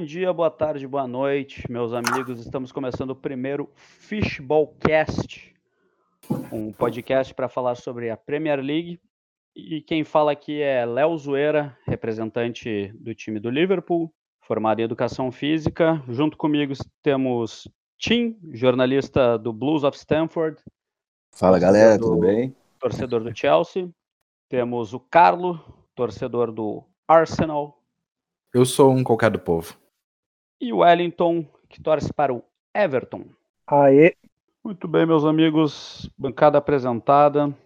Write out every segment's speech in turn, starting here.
Bom dia, boa tarde, boa noite, meus amigos. Estamos começando o primeiro Fishballcast, um podcast para falar sobre a Premier League. E quem fala aqui é Léo Zoeira, representante do time do Liverpool, formado em Educação Física. Junto comigo temos Tim, jornalista do Blues of Stanford. Fala galera, do, tudo bem? Torcedor do Chelsea. Temos o Carlo, torcedor do Arsenal. Eu sou um qualquer do povo. E o Wellington, que torce para o Everton. Aê! Muito bem, meus amigos, bancada apresentada.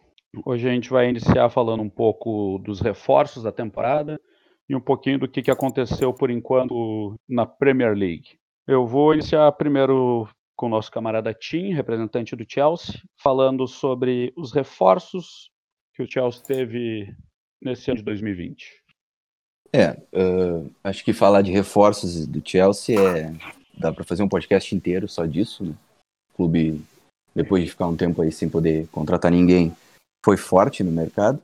Hoje a gente vai iniciar falando um pouco dos reforços da temporada e um pouquinho do que, que aconteceu por enquanto na Premier League. Eu vou iniciar primeiro com o nosso camarada Tim, representante do Chelsea, falando sobre os reforços que o Chelsea teve nesse ano de 2020. É, uh, acho que falar de reforços do Chelsea é. dá para fazer um podcast inteiro só disso, né? O clube, depois de ficar um tempo aí sem poder contratar ninguém, foi forte no mercado,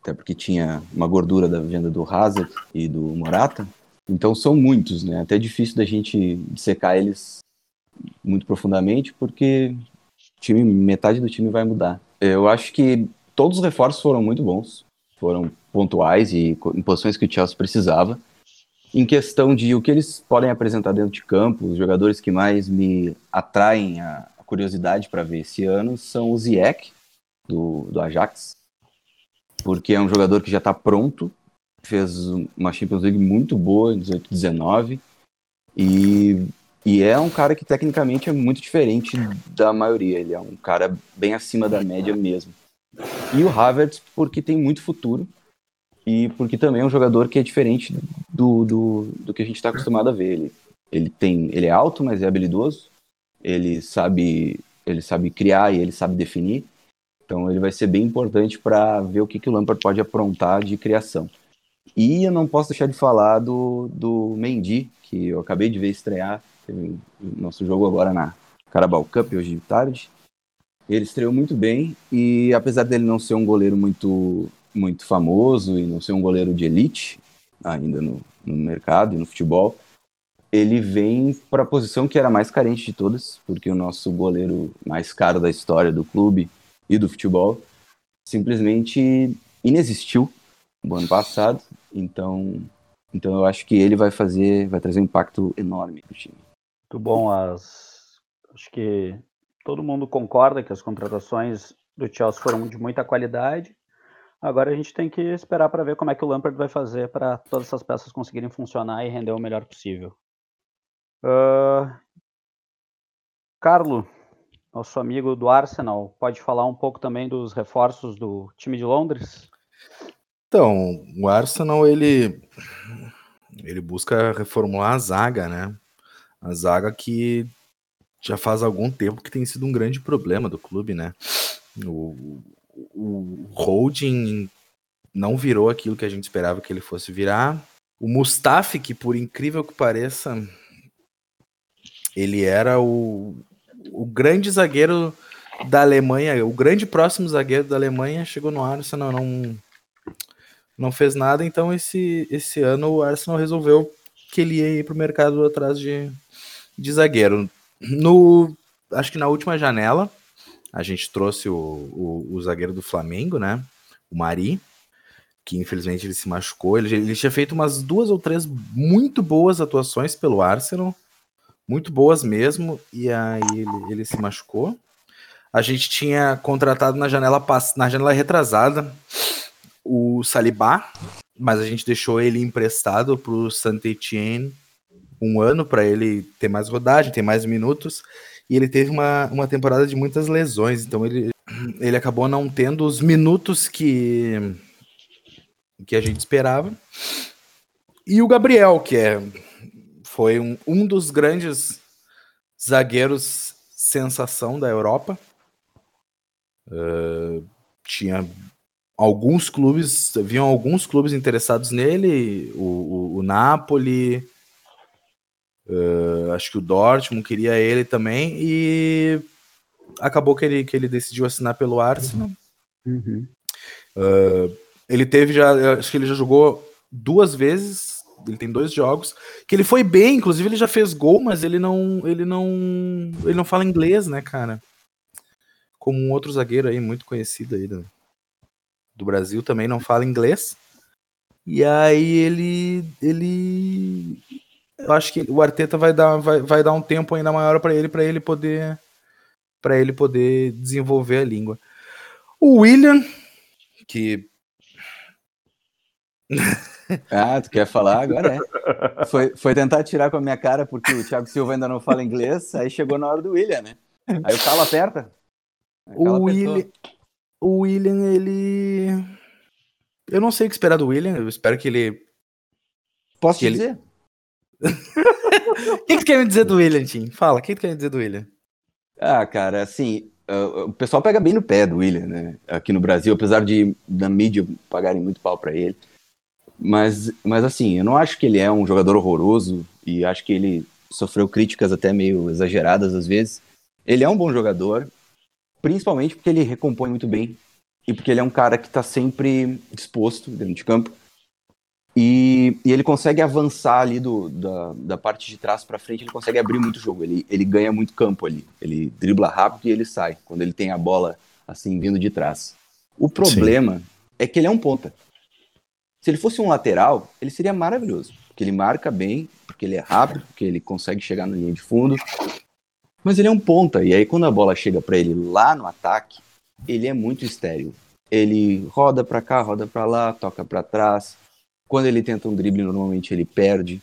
até porque tinha uma gordura da venda do Hazard e do Morata. Então são muitos, né? Até difícil da gente secar eles muito profundamente, porque time, metade do time vai mudar. Eu acho que todos os reforços foram muito bons, foram pontuais e em posições que o Chelsea precisava. Em questão de o que eles podem apresentar dentro de campo, os jogadores que mais me atraem a, a curiosidade para ver esse ano são o Ziyech, do, do Ajax, porque é um jogador que já está pronto, fez uma Champions League muito boa em 18-19 e, e é um cara que tecnicamente é muito diferente da maioria, ele é um cara bem acima da média mesmo. E o Havertz, porque tem muito futuro, e porque também é um jogador que é diferente do, do, do que a gente está acostumado a ver. Ele, ele, tem, ele é alto, mas é habilidoso, ele sabe, ele sabe criar e ele sabe definir. Então ele vai ser bem importante para ver o que, que o Lampard pode aprontar de criação. E eu não posso deixar de falar do, do Mendy, que eu acabei de ver estrear. Teve nosso jogo agora na Carabao Cup hoje de tarde. Ele estreou muito bem e apesar dele não ser um goleiro muito muito famoso e não ser um goleiro de elite ainda no, no mercado e no futebol, ele vem para a posição que era mais carente de todas, porque o nosso goleiro mais caro da história do clube e do futebol simplesmente inexistiu no ano passado. Então, então eu acho que ele vai fazer, vai trazer um impacto enorme para o time. Muito bom, as acho que todo mundo concorda que as contratações do Chelsea foram de muita qualidade. Agora a gente tem que esperar para ver como é que o Lampard vai fazer para todas essas peças conseguirem funcionar e render o melhor possível. Uh... Carlo, nosso amigo do Arsenal, pode falar um pouco também dos reforços do time de Londres? Então, o Arsenal ele ele busca reformular a zaga, né? A zaga que já faz algum tempo que tem sido um grande problema do clube, né? O, o Holding não virou aquilo que a gente esperava que ele fosse virar. O Mustafi, que por incrível que pareça, ele era o, o grande zagueiro da Alemanha, o grande próximo zagueiro da Alemanha, chegou no Arsenal, não, não fez nada, então esse, esse ano o Arsenal resolveu que ele ia ir para o mercado atrás de, de zagueiro. No, acho que na última janela, a gente trouxe o, o, o zagueiro do Flamengo, né? O Mari, que infelizmente ele se machucou. Ele, ele tinha feito umas duas ou três muito boas atuações pelo Arsenal, muito boas mesmo, e aí ele, ele se machucou. A gente tinha contratado na janela na janela retrasada o Salibá, mas a gente deixou ele emprestado para o Saint-Etienne um ano para ele ter mais rodagem, ter mais minutos e ele teve uma, uma temporada de muitas lesões, então ele, ele acabou não tendo os minutos que, que a gente esperava. E o Gabriel, que é, foi um, um dos grandes zagueiros sensação da Europa. Uh, tinha alguns clubes, haviam alguns clubes interessados nele, o, o, o Napoli, Uh, acho que o Dortmund queria ele também e acabou que ele, que ele decidiu assinar pelo Arsenal. Uhum. Uh, ele teve já, acho que ele já jogou duas vezes ele tem dois jogos que ele foi bem, inclusive ele já fez gol, mas ele não, ele não, ele não fala inglês, né, cara? Como um outro zagueiro aí muito conhecido aí do, do Brasil também não fala inglês. E aí ele, ele, eu acho que o Arteta vai dar, vai, vai dar um tempo ainda maior para ele, para ele poder, para ele poder desenvolver a língua. O William, que ah, tu quer falar? Agora é. Foi, foi tentar tirar com a minha cara porque o Thiago Silva ainda não fala inglês, aí chegou na hora do William, né? Aí o calo aperta. O William, o William, ele. Eu não sei o que esperar do William, eu espero que ele. Posso que te dizer? O que, que tu quer me dizer do William, Tim? Fala, o que, que tu quer me dizer do William? Ah, cara, assim, uh, o pessoal pega bem no pé do William, né? Aqui no Brasil, apesar de da mídia pagarem muito pau para ele. Mas, mas assim, eu não acho que ele é um jogador horroroso e acho que ele sofreu críticas até meio exageradas às vezes. Ele é um bom jogador, principalmente porque ele recompõe muito bem e porque ele é um cara que está sempre disposto dentro de campo. E, e, ele consegue avançar ali do, da, da parte de trás para frente, ele consegue abrir muito jogo, ele, ele ganha muito campo ali. Ele dribla rápido e ele sai, quando ele tem a bola assim vindo de trás. O problema Sim. é que ele é um ponta. Se ele fosse um lateral, ele seria maravilhoso, porque ele marca bem, porque ele é rápido, porque ele consegue chegar na linha de fundo. Mas ele é um ponta, e aí quando a bola chega para ele lá no ataque, ele é muito estéril. Ele roda para cá, roda para lá, toca para trás. Quando ele tenta um drible, normalmente ele perde.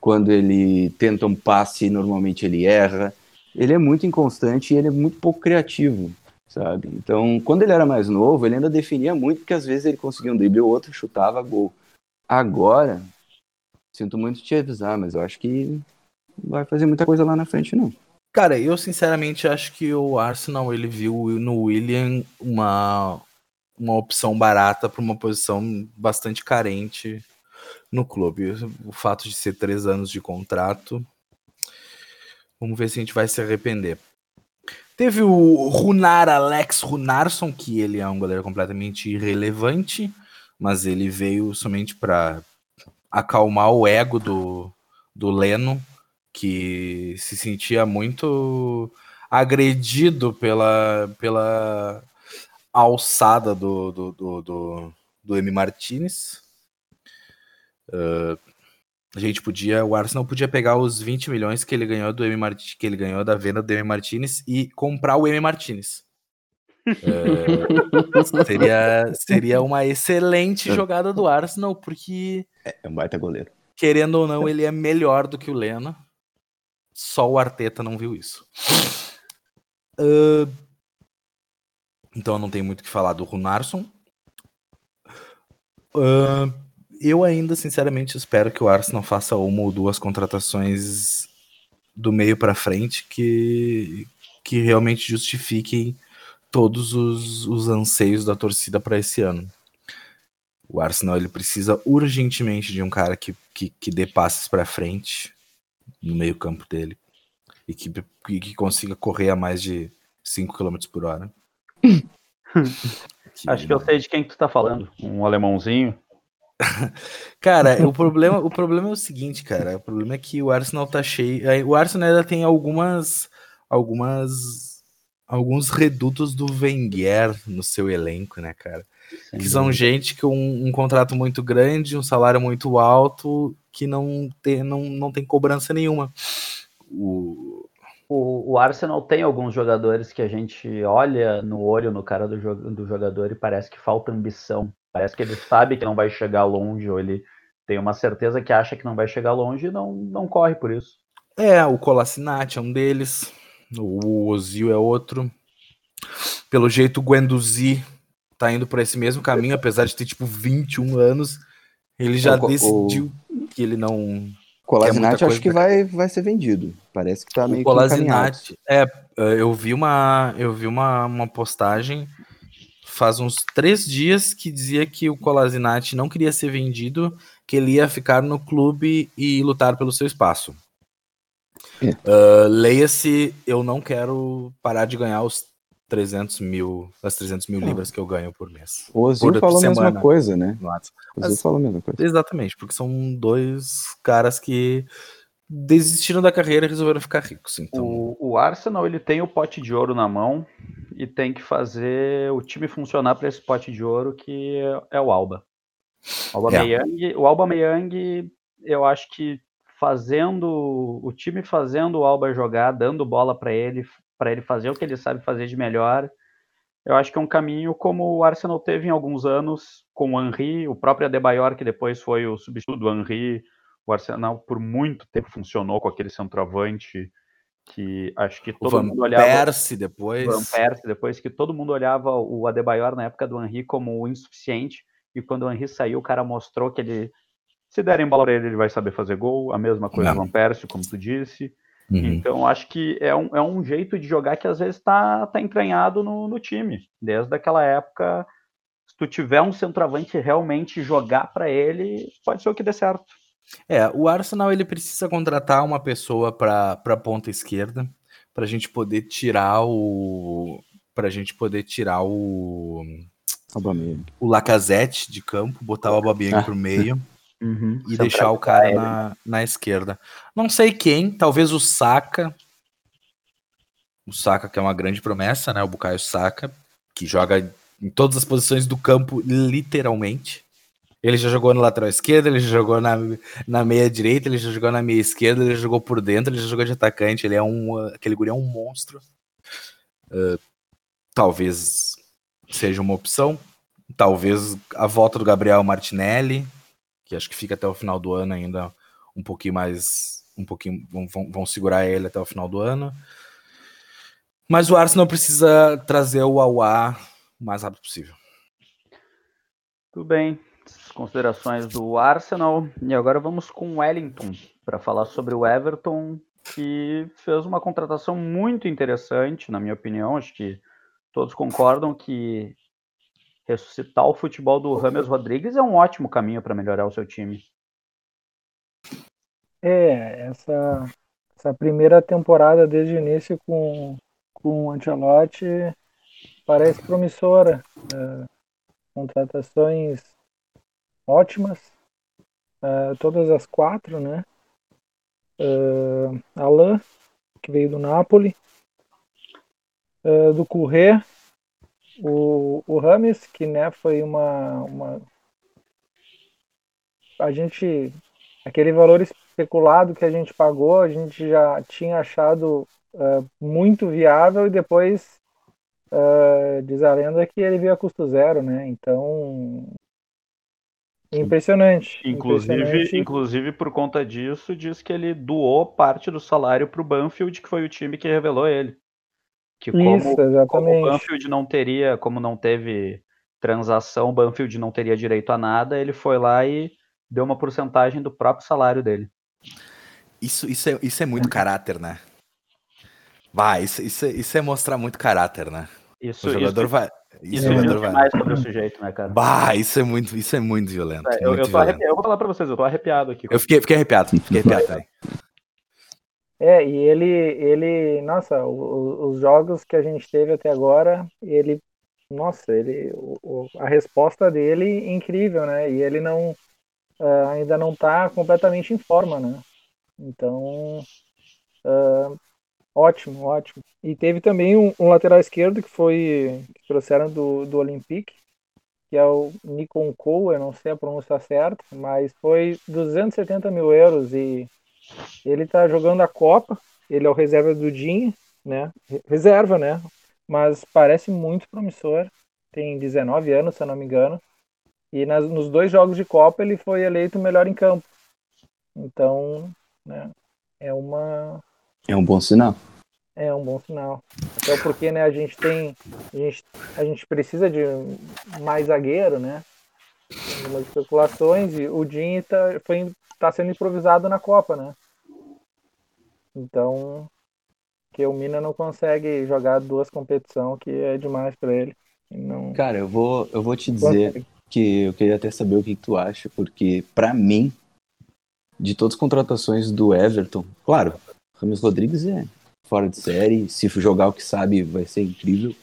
Quando ele tenta um passe, normalmente ele erra. Ele é muito inconstante e ele é muito pouco criativo sabe? Então, quando ele era mais novo, ele ainda definia muito, porque às vezes ele conseguia um drible ou outro, chutava gol. Agora, sinto muito te avisar, mas eu acho que não vai fazer muita coisa lá na frente, não. Cara, eu sinceramente acho que o Arsenal ele viu no William uma, uma opção barata para uma posição bastante carente no clube. O fato de ser três anos de contrato, vamos ver se a gente vai se arrepender. Teve o Runar Alex Runarsson, que ele é um goleiro completamente irrelevante, mas ele veio somente para acalmar o ego do, do Leno, que se sentia muito agredido pela, pela alçada do, do, do, do, do M. Martinez. Uh, a gente podia, o Arsenal podia pegar os 20 milhões que ele ganhou do M Martinez, que ele ganhou da venda do M Martinez e comprar o M Martinez. é, seria, seria uma excelente jogada do Arsenal, porque. É, é um baita goleiro. Querendo ou não, ele é melhor do que o Lena. Só o Arteta não viu isso. Uh, então eu não tenho muito o que falar do Runarsson. Uh, eu ainda, sinceramente, espero que o Arsenal faça uma ou duas contratações do meio para frente que, que realmente justifiquem todos os, os anseios da torcida para esse ano. O Arsenal ele precisa urgentemente de um cara que, que, que dê passes para frente no meio campo dele e que, que consiga correr a mais de 5 km por hora. Acho que eu sei de quem que tu tá falando. Um alemãozinho. cara, o problema, o problema é o seguinte, cara. O problema é que o Arsenal tá cheio. O Arsenal ainda tem algumas. algumas. alguns redutos do Wenger no seu elenco, né, cara? Sem que são gente com um, um, contrato muito grande, um salário muito alto, que não tem, não, não tem cobrança nenhuma. O... O, o Arsenal tem alguns jogadores que a gente olha no olho no cara do, do jogador e parece que falta ambição Parece que ele sabe que não vai chegar longe, ou ele tem uma certeza que acha que não vai chegar longe e não, não corre por isso. É, o Colassinati é um deles, o Ozil é outro. Pelo jeito, o Guendouzi tá indo por esse mesmo caminho, apesar de ter tipo 21 anos. Ele já o, decidiu o... que ele não. Colassinati acho que vai, vai ser vendido. Parece que tá meio o Colassinati, é, eu vi uma eu vi uma, uma postagem faz uns três dias que dizia que o Colasinati não queria ser vendido, que ele ia ficar no clube e lutar pelo seu espaço. É. Uh, Leia-se, eu não quero parar de ganhar os 300 mil, das 300 mil libras que eu ganho por mês. O Ozil Por falou a mesma coisa, né? O Ozil falou a mesma coisa. Exatamente, porque são dois caras que desistiram da carreira e resolveram ficar ricos. Então, O, o Arsenal ele tem o pote de ouro na mão e tem que fazer o time funcionar para esse pote de ouro que é, é o Alba. O Alba É. Meyang, o Alba Meyang, eu acho que fazendo o time fazendo o Alba jogar, dando bola para ele, para ele fazer o que ele sabe fazer de melhor. Eu acho que é um caminho como o Arsenal teve em alguns anos com o Henry, o próprio Adebayor que depois foi o substituto do Henry. O Arsenal por muito tempo funcionou com aquele centroavante que acho que todo mundo olhava Persie depois. Van Persie, depois que todo mundo olhava o Adebayor na época do Henry como insuficiente, e quando o Henry saiu, o cara mostrou que ele, se derem bola pra ele, ele vai saber fazer gol, a mesma coisa do Van Persie, como tu disse. Uhum. Então, acho que é um, é um jeito de jogar que às vezes tá, tá entranhado no, no time. Desde aquela época, se tu tiver um centroavante realmente jogar para ele, pode ser o que dê certo. É, o Arsenal ele precisa contratar uma pessoa para para ponta esquerda para a gente poder tirar o para a gente poder tirar o Aubameyang. o Lacazette de campo, botar o Aubameyang Ah. pro meio e Centroavante deixar o cara na, na esquerda. Não sei quem, talvez o Saka. O Saka que é uma grande promessa, né? O Bukayo Saka, que joga em todas as posições do campo, literalmente. Ele já jogou no lateral esquerdo, ele já jogou na, na meia direita, ele já jogou na meia esquerda, ele já jogou por dentro, ele já jogou de atacante. Ele é um. Aquele guri é um monstro. Uh, talvez seja uma opção. Talvez a volta do Gabriel Martinelli, que acho que fica até o final do ano ainda um pouquinho mais. Um pouquinho. Vão, vão, segurar ele até o final do ano. Mas o Arsenal precisa trazer o Auá o mais rápido possível. Tudo bem. Considerações do Arsenal. E agora vamos com Wellington para falar sobre o Everton, que fez uma contratação muito interessante, na minha opinião. Acho que todos concordam que ressuscitar o futebol do Rames Rodrigues é um ótimo caminho para melhorar o seu time. É, essa, essa primeira temporada desde o início com, com o Ancelotti parece promissora. É, contratações ótimas, é, todas as quatro, né? É, Alain, que veio do Napoli, é, do Courret, o, o Rames, que né, foi uma, uma. A gente. Aquele valor especulado que a gente pagou, a gente já tinha achado uh, muito viável e depois uh, diz a lenda que ele veio a custo zero, né? Então. Impressionante. Inclusive, impressionante. inclusive, por conta disso, diz que ele doou parte do salário para o Banfield, que foi o time que revelou ele. Que como, Isso, como o. Banfield não teria, como não teve transação, o Banfield não teria direito a nada, ele foi lá e deu uma porcentagem do próprio salário dele. Isso, isso, é, isso é muito caráter, né? Vai, isso, isso, é- isso é mostrar muito caráter, né? Isso, O jogador isso, vai. isso Isso diz jogador vai. demais sobre o sujeito, né, cara? Bah, isso é muito, isso é muito violento. É, eu, muito eu, tô violento. eu vou falar pra vocês, eu tô arrepiado aqui. Eu fiquei, fiquei arrepiado, fiquei arrepiado. É, e ele, ele, nossa, o- os jogos que a gente teve até agora, ele, nossa, ele, o- a resposta dele incrível, né? E ele não, ah, ainda não tá completamente em forma, né? Então, ah, ótimo, ótimo. E teve também um, um lateral esquerdo que foi, que trouxeram do, do Olympique, que é o Nikon Cole, eu não sei a pronúncia certa, mas foi 270 mil euros e ele tá jogando a Copa, ele é o reserva do Dinho, né? Re- Reserva, né? Mas parece muito promissor. Tem 19 anos, se eu não me engano. E nas, nos dois jogos de Copa ele foi eleito o melhor em campo. Então, né? É uma É um bom sinal. é um bom sinal. Até porque, né, a gente tem a gente, a gente precisa de mais zagueiro, né? Algumas especulações e o Dinho tá, foi, tá sendo improvisado na Copa, né? Então, que o Mina não consegue jogar duas competições, que é demais para ele. Não Cara, eu vou, eu vou te dizer que eu queria até saber o que, que tu acha, porque pra mim, de todas as contratações do Everton, claro, Rames Rodrigues é fora de série, se jogar o que sabe vai ser incrível,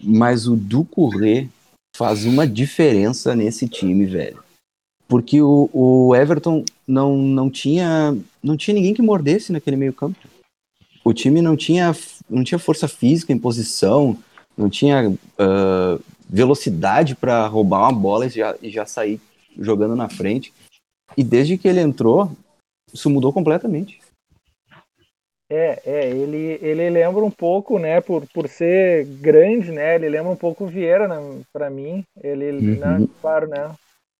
mas o Ducouré faz uma diferença nesse time, velho. Porque o, o Everton não, não, tinha, não tinha ninguém que mordesse naquele meio campo. O time não tinha, não tinha força física em posição, não tinha uh, velocidade para roubar uma bola e já, e já sair jogando na frente. E desde que ele entrou, isso mudou completamente. É, é, ele, ele lembra um pouco, né, por, por ser grande, né, ele lembra um pouco o Vieira, né, para mim, ele, uhum. né, claro, né,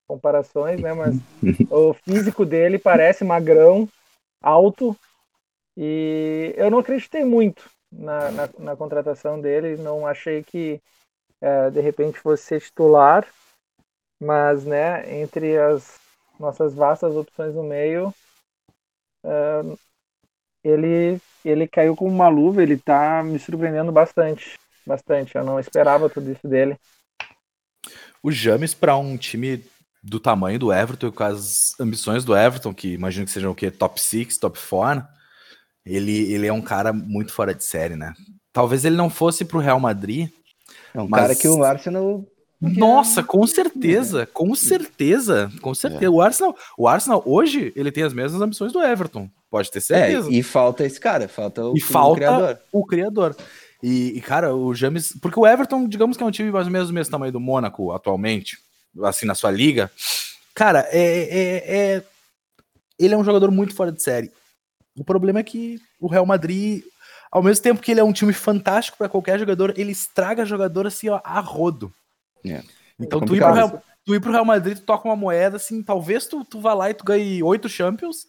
comparações, né, mas o físico dele parece magrão, alto, e eu não acreditei muito na, na, na contratação dele, não achei que é, de repente fosse ser titular, mas, né, entre as nossas vastas opções no meio, é, ele, ele caiu como uma luva, ele tá me surpreendendo bastante. Bastante. Eu não esperava tudo isso dele. O James, para um time do tamanho do Everton, com as ambições do Everton, que imagino que sejam o quê? Top 6, top 4, ele, ele é um cara muito fora de série, né? Talvez ele não fosse pro Real Madrid. É um mas... cara que o Arsenal nossa, com certeza, com certeza, com certeza. É. O Arsenal, o Arsenal hoje ele tem as mesmas ambições do Everton, pode ter certeza. É, e falta esse cara, falta o, e falta o criador. O criador. E, e, cara, o James, porque o Everton, digamos que é um time mais ou menos do mesmo tamanho do Mônaco atualmente, assim na sua liga. Cara, é, é, é ele é um jogador muito fora de série. O problema é que o Real Madrid, ao mesmo tempo que ele é um time fantástico para qualquer jogador, ele estraga jogador assim ó, a rodo. É. Então, é tu, ir pro Real, tu ir pro Real Madrid, tu toca uma moeda, assim, talvez tu, tu vá lá e tu ganhe oito Champions,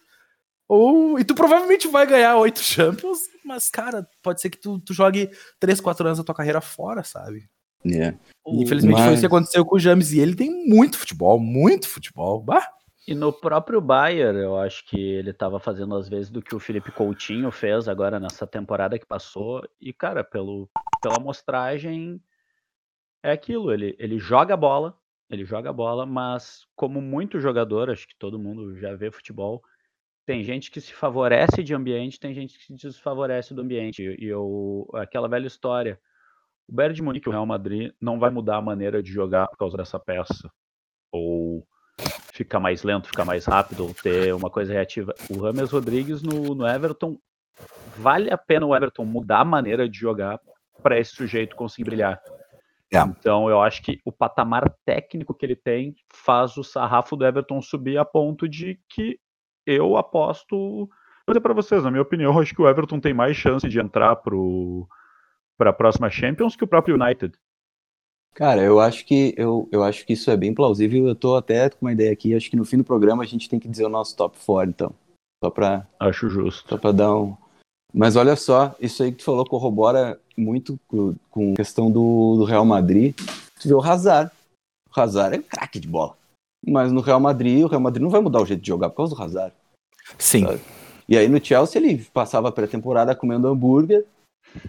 ou, e tu provavelmente vai ganhar oito Champions, mas, cara, pode ser que tu, tu jogue três, quatro anos da tua carreira fora, sabe? É. infelizmente mas... foi isso que aconteceu com o James, e ele tem muito futebol, muito futebol. Bah! E no próprio Bayern, eu acho que ele estava fazendo às vezes do que o Felipe Coutinho fez agora nessa temporada que passou. E, cara, pelo, pela amostragem, é aquilo, ele, ele joga a bola, ele joga a bola, mas como muito jogador, acho que todo mundo já vê futebol, tem gente que se favorece de ambiente, tem gente que se desfavorece do ambiente. E eu, aquela velha história, o Bayern de Munique, o Real Madrid, não vai mudar a maneira de jogar por causa dessa peça. Ou ficar mais lento, ficar mais rápido, ou ter uma coisa reativa. O Rames Rodrigues no, no Everton, vale a pena o Everton mudar a maneira de jogar para esse sujeito conseguir brilhar. É. Então eu acho que o patamar técnico que ele tem faz o sarrafo do Everton subir a ponto de que eu aposto. Vou dizer para vocês, na minha opinião, eu acho que o Everton tem mais chance de entrar para a próxima Champions que o próprio United. Cara, eu acho que eu, eu acho que isso é bem plausível. Eu tô até com uma ideia aqui. Acho que no fim do programa a gente tem que dizer o nosso top 4, então. Só para Acho justo. Só para dar um, mas olha só, isso aí que tu falou corrobora muito com a questão do, do, Real Madrid. Tu vê o Hazard. O Hazard é craque de bola. Mas no Real Madrid, o Real Madrid não vai mudar o jeito de jogar por causa do Hazard. Sim. Sabe? E aí no Chelsea ele passava a pré-temporada comendo hambúrguer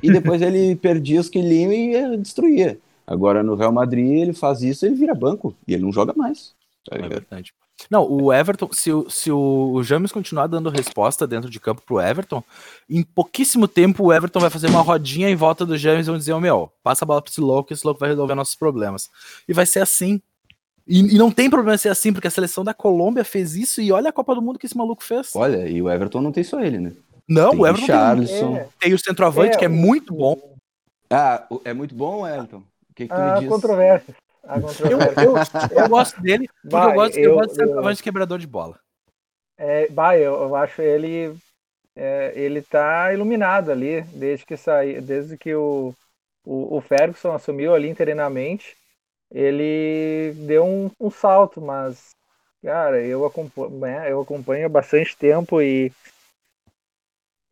e depois ele perdia os quilinhos e destruía. Agora no Real Madrid ele faz isso, ele vira banco e ele não joga mais. Tá é verdade. Não, o Everton, se, o, se o James continuar dando resposta dentro de campo pro Everton, em pouquíssimo tempo o Everton vai fazer uma rodinha em volta do James e vão dizer: oh, meu, passa a bola pro esse louco, esse louco vai resolver nossos problemas. E vai ser assim. E, e, não tem problema ser assim, porque a seleção da Colômbia fez isso e olha a Copa do Mundo que esse maluco fez. Olha, e o Everton não tem só ele, né? Não, tem o Everton Charlison. Tem, tem o centroavante, é, que é muito bom. Ah, é muito bom, Everton? O que, que tu ah, me diz? Controvérsia. Eu, eu, eu, gosto dele porque eu gosto, eu, eu gosto de centroavante quebrador de bola. É, bah, eu, eu acho ele é, ele tá iluminado ali desde que saiu, desde que o, o, o, Ferguson assumiu ali interinamente, ele deu um, um salto, mas cara, eu acompanho, né, eu acompanho há bastante tempo e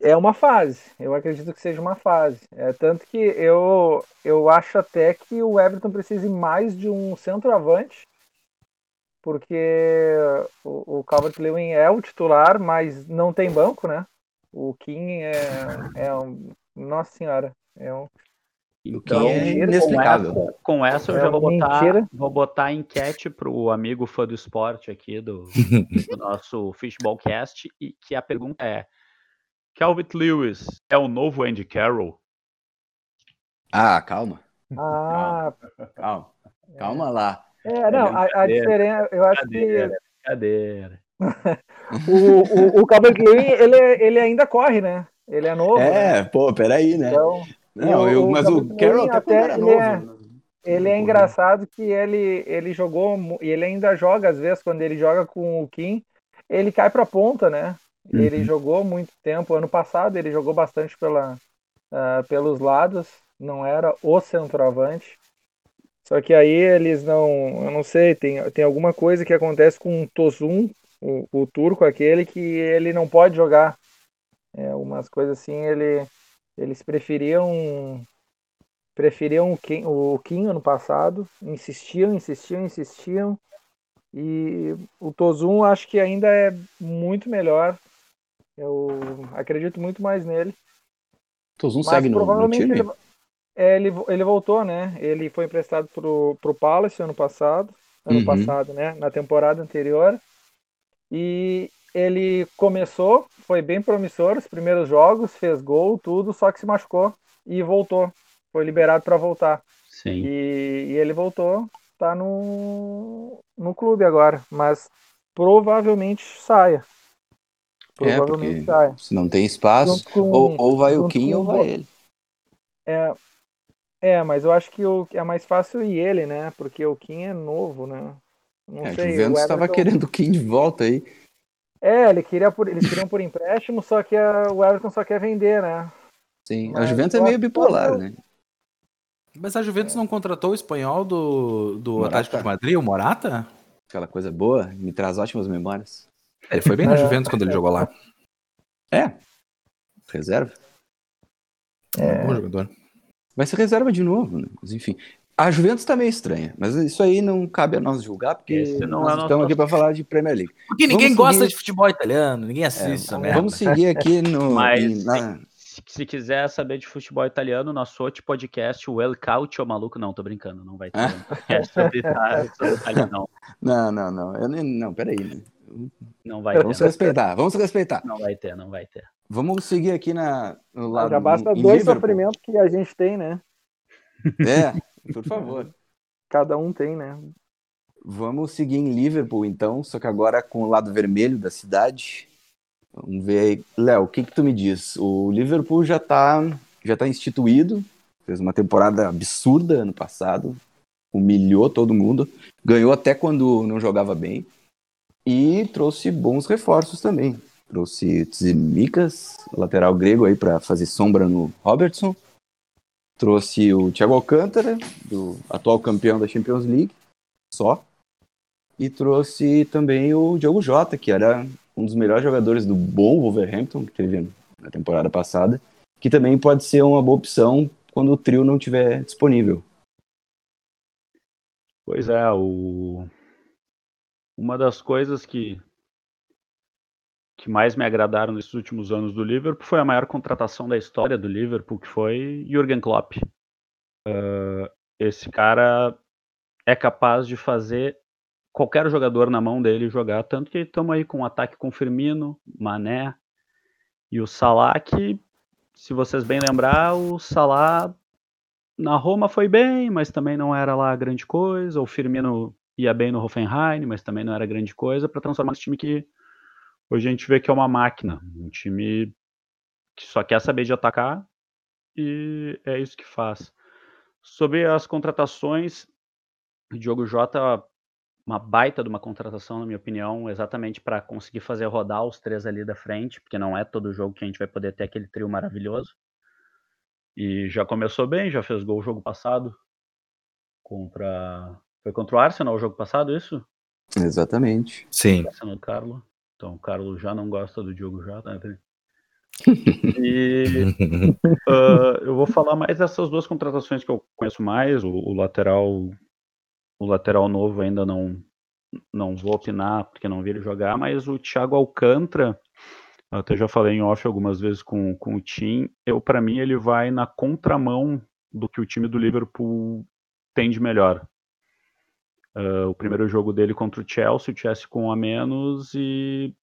é uma fase. Eu acredito que seja uma fase. É, tanto que eu, eu acho até que o Everton precise mais de um centroavante, porque o, o Calvert-Lewin é o titular, mas não tem banco, né? O Kim é, é um, nossa senhora, é um então, é inexplicável. Com essa, com essa eu é já vou botar, vou botar a enquete pro amigo fã do esporte aqui do, do nosso Fishballcast e que a pergunta é Calvin Lewis é o novo Andy Carroll? Ah, calma. Ah, Calma, calma lá. é, não, a, a diferença, eu acho que Brincadeira, o, o, o Calvert-Lewin, ele, ele ainda corre, né? Ele é novo, né? É, pô, peraí, né? Então, Não, e eu, o- mas o o Carroll até até era novo. é- né? ele é Porra. engraçado que ele, ele jogou, e ele ainda joga, às vezes, quando ele joga com o Kim, ele cai pra ponta, né? Ele Uhum. jogou muito tempo. Ano passado ele jogou bastante pela, ah, pelos lados, não era o centroavante. Só que aí eles não, eu não sei, tem, tem alguma coisa que acontece com o Tosun, o, o turco aquele, que ele não pode jogar. É, umas coisas assim, ele, eles preferiam preferiam o Kim, o Kim ano passado, insistiam, insistiam, insistiam. E o Tozun acho que ainda é muito melhor. Eu acredito muito mais nele. Tozun segue no, no provavelmente time? ele, é, ele, ele voltou, né? Ele foi emprestado pro, pro Palace ano passado. Ano Uhum. passado, né? Na temporada anterior. E ele começou, foi bem promissor os primeiros jogos, fez gol, tudo, só que se machucou e voltou. Foi liberado para voltar. Sim. E, e ele voltou, tá no, no clube agora, mas provavelmente saia. É, Provavelmente porque saia. se não tem espaço, com- ou, ou vai o Kim ou vai ele. É, é, mas eu acho que o, é mais fácil ir ele, né? Porque o Kim é novo, né? Não É, a sei. Juventus o estava Everton- querendo o Kim de volta aí. É, ele queria por, eles queriam por empréstimo, só que a- o Everton só quer vender, né? Sim, a Mas Juventus é eu meio bipolar, né? Mas a Juventus não contratou o espanhol do, do Morata. Atlético de Madrid, o Morata? Aquela coisa boa, me traz ótimas memórias. Ele foi bem na É. Juventus quando ele jogou lá. É, reserva. É. Bom jogador. Vai ser reserva de novo, né? Mas enfim. A Juventus tá meio estranha, mas isso aí não cabe a nós julgar, porque Esse não nós é nosso estamos aqui assunto. para falar de Premier League. Porque ninguém Vamos gosta seguir- de futebol italiano, ninguém assiste essa merda. Vamos seguir aqui no. Mas na- se, se quiser saber de futebol italiano, nosso outro podcast, o El Calcio Maluco, não, tô brincando, não vai ter um podcast sobre, italiano, Não, não, não. Eu nem... Não, peraí. Né? Não vai Vamos se ter, respeitar, vamos se respeitar. não vai ter, não vai ter. Vamos seguir aqui na, no lado. Já basta em dois sofrimentos que a gente tem, né? É, por favor. Cada um tem, né? Vamos seguir em Liverpool, então, só que agora com o lado vermelho da cidade. Vamos ver aí. Léo, o que, que tu me diz? O Liverpool já tá, já tá instituído, fez uma temporada absurda ano passado, humilhou todo mundo, ganhou até quando não jogava bem, e trouxe bons reforços também. Trouxe Tsimikas, lateral grego aí para fazer sombra no Robertson. Trouxe o Thiago Alcântara, do atual campeão da Champions League, só. E trouxe também o Diogo Jota, que era um dos melhores jogadores do bom Wolverhampton, que teve na temporada passada, que também pode ser uma boa opção quando o trio não estiver disponível. Pois é, o... uma das coisas que que mais me agradaram nesses últimos anos do Liverpool foi a maior contratação da história do Liverpool, que foi Jürgen Klopp. Uh, esse cara é capaz de fazer qualquer jogador na mão dele jogar, tanto que estamos aí com um ataque com Firmino, Mané e o Salah, que se vocês bem lembrar, o Salah na Roma foi bem, mas também não era lá grande coisa. O Firmino ia bem no Hoffenheim, mas também não era grande coisa para transformar esse time que hoje a gente vê que é uma máquina, um time que só quer saber de atacar e é isso que faz. Sobre as contratações, o Diogo Jota uma baita de uma contratação, na minha opinião, exatamente para conseguir fazer rodar os três ali da frente, porque não é todo jogo que a gente vai poder ter aquele trio maravilhoso. E já começou bem, já fez gol o jogo passado contra foi contra o Arsenal o jogo passado, isso? Exatamente. Sim. Arsenal do Carlos. Então o Carlos já não gosta do Diogo Jota, né? E uh, eu vou falar mais dessas duas contratações que eu conheço mais, o, o lateral o lateral novo ainda não não vou opinar porque não vi ele jogar, mas o Thiago Alcântara, até já falei em off algumas vezes com, com o Tim, eu para mim ele vai na contramão do que o time do Liverpool tem de melhor. Uh, o primeiro jogo dele contra o Chelsea, o Chelsea com um a menos e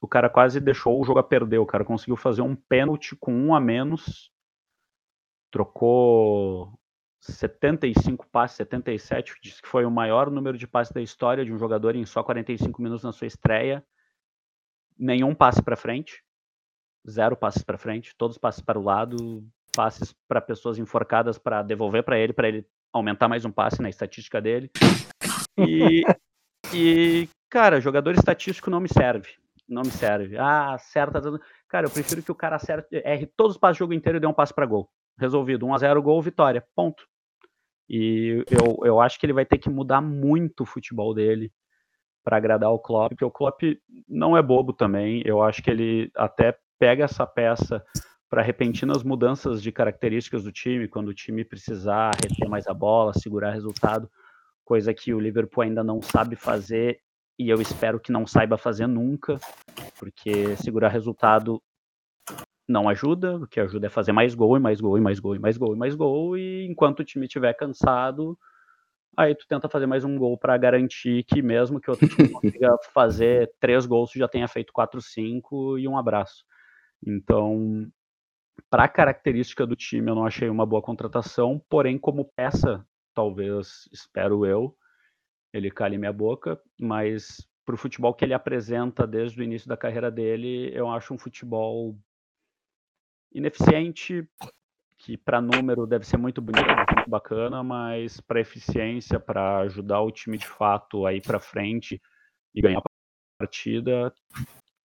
o cara quase deixou o jogo a perder. O cara conseguiu fazer um pênalti com um a menos, trocou 75 passes, 77, diz que foi o maior número de passes da história de um jogador em só 45 minutos na sua estreia. Nenhum passe para frente, zero passes para frente, todos passes para o lado, passes para pessoas enforcadas para devolver para ele, para ele aumentar mais um passe na estatística dele. E, e, cara, jogador estatístico não me serve. Não me serve. Ah, acerta. Cara, eu prefiro que o cara acerte, erre todos os passes do jogo inteiro e dê um passe para gol. Resolvido. 1x0, gol, vitória. Ponto. E eu, eu acho que ele vai ter que mudar muito o futebol dele para agradar o Klopp, porque o Klopp não é bobo também. Eu acho que ele até pega essa peça para repentinas mudanças de características do time, quando o time precisar reter mais a bola, segurar resultado, coisa que o Liverpool ainda não sabe fazer e eu espero que não saiba fazer nunca, porque segurar resultado não ajuda, o que ajuda é fazer mais gol e mais gol e mais gol e mais gol e mais gol, e enquanto o time estiver cansado, aí tu tenta fazer mais um gol para garantir que mesmo que o outro time consiga fazer três gols, tu já tenha feito quatro, cinco e um abraço. Então, para a característica do time, eu não achei uma boa contratação, porém como peça, talvez, espero eu, ele cale minha boca, mas para o futebol que ele apresenta desde o início da carreira dele, eu acho um futebol ineficiente, que para número deve ser muito bonito, muito bacana, mas para eficiência, para ajudar o time de fato a ir para frente e ganhar a partida,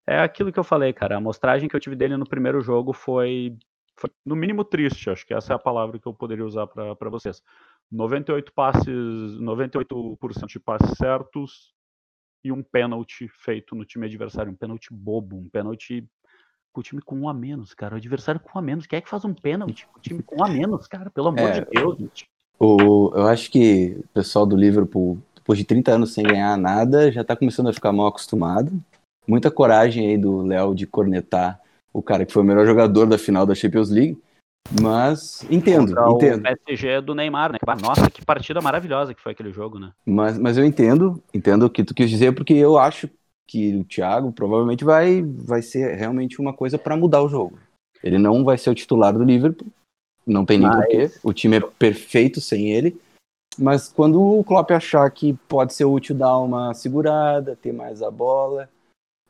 é aquilo que eu falei, cara. A amostragem que eu tive dele no primeiro jogo foi, foi no mínimo triste, acho que essa é a palavra que eu poderia usar para vocês. 98 passes, 98% de passes certos e um pênalti feito no time adversário, um pênalti bobo, um pênalti com o time com um a menos, cara. O adversário com um a menos. Quem é que faz um pênalti com o time com um a menos, cara? Pelo amor é, de Deus, gente. O, eu acho que o pessoal do Liverpool, depois de 30 anos sem ganhar nada, já tá começando a ficar mal acostumado. Muita coragem aí do Léo de cornetar o cara que foi o melhor jogador da final da Champions League. Mas entendo, Contra entendo. O PSG do Neymar, né? Nossa, que partida maravilhosa que foi aquele jogo, né? Mas, mas eu entendo, entendo o que tu quis dizer, porque eu acho que o Thiago provavelmente vai, vai ser realmente uma coisa para mudar o jogo. Ele não vai ser o titular do Liverpool, não tem nem mas... porquê. O time é perfeito sem ele. Mas quando o Klopp achar que pode ser útil dar uma segurada, ter mais a bola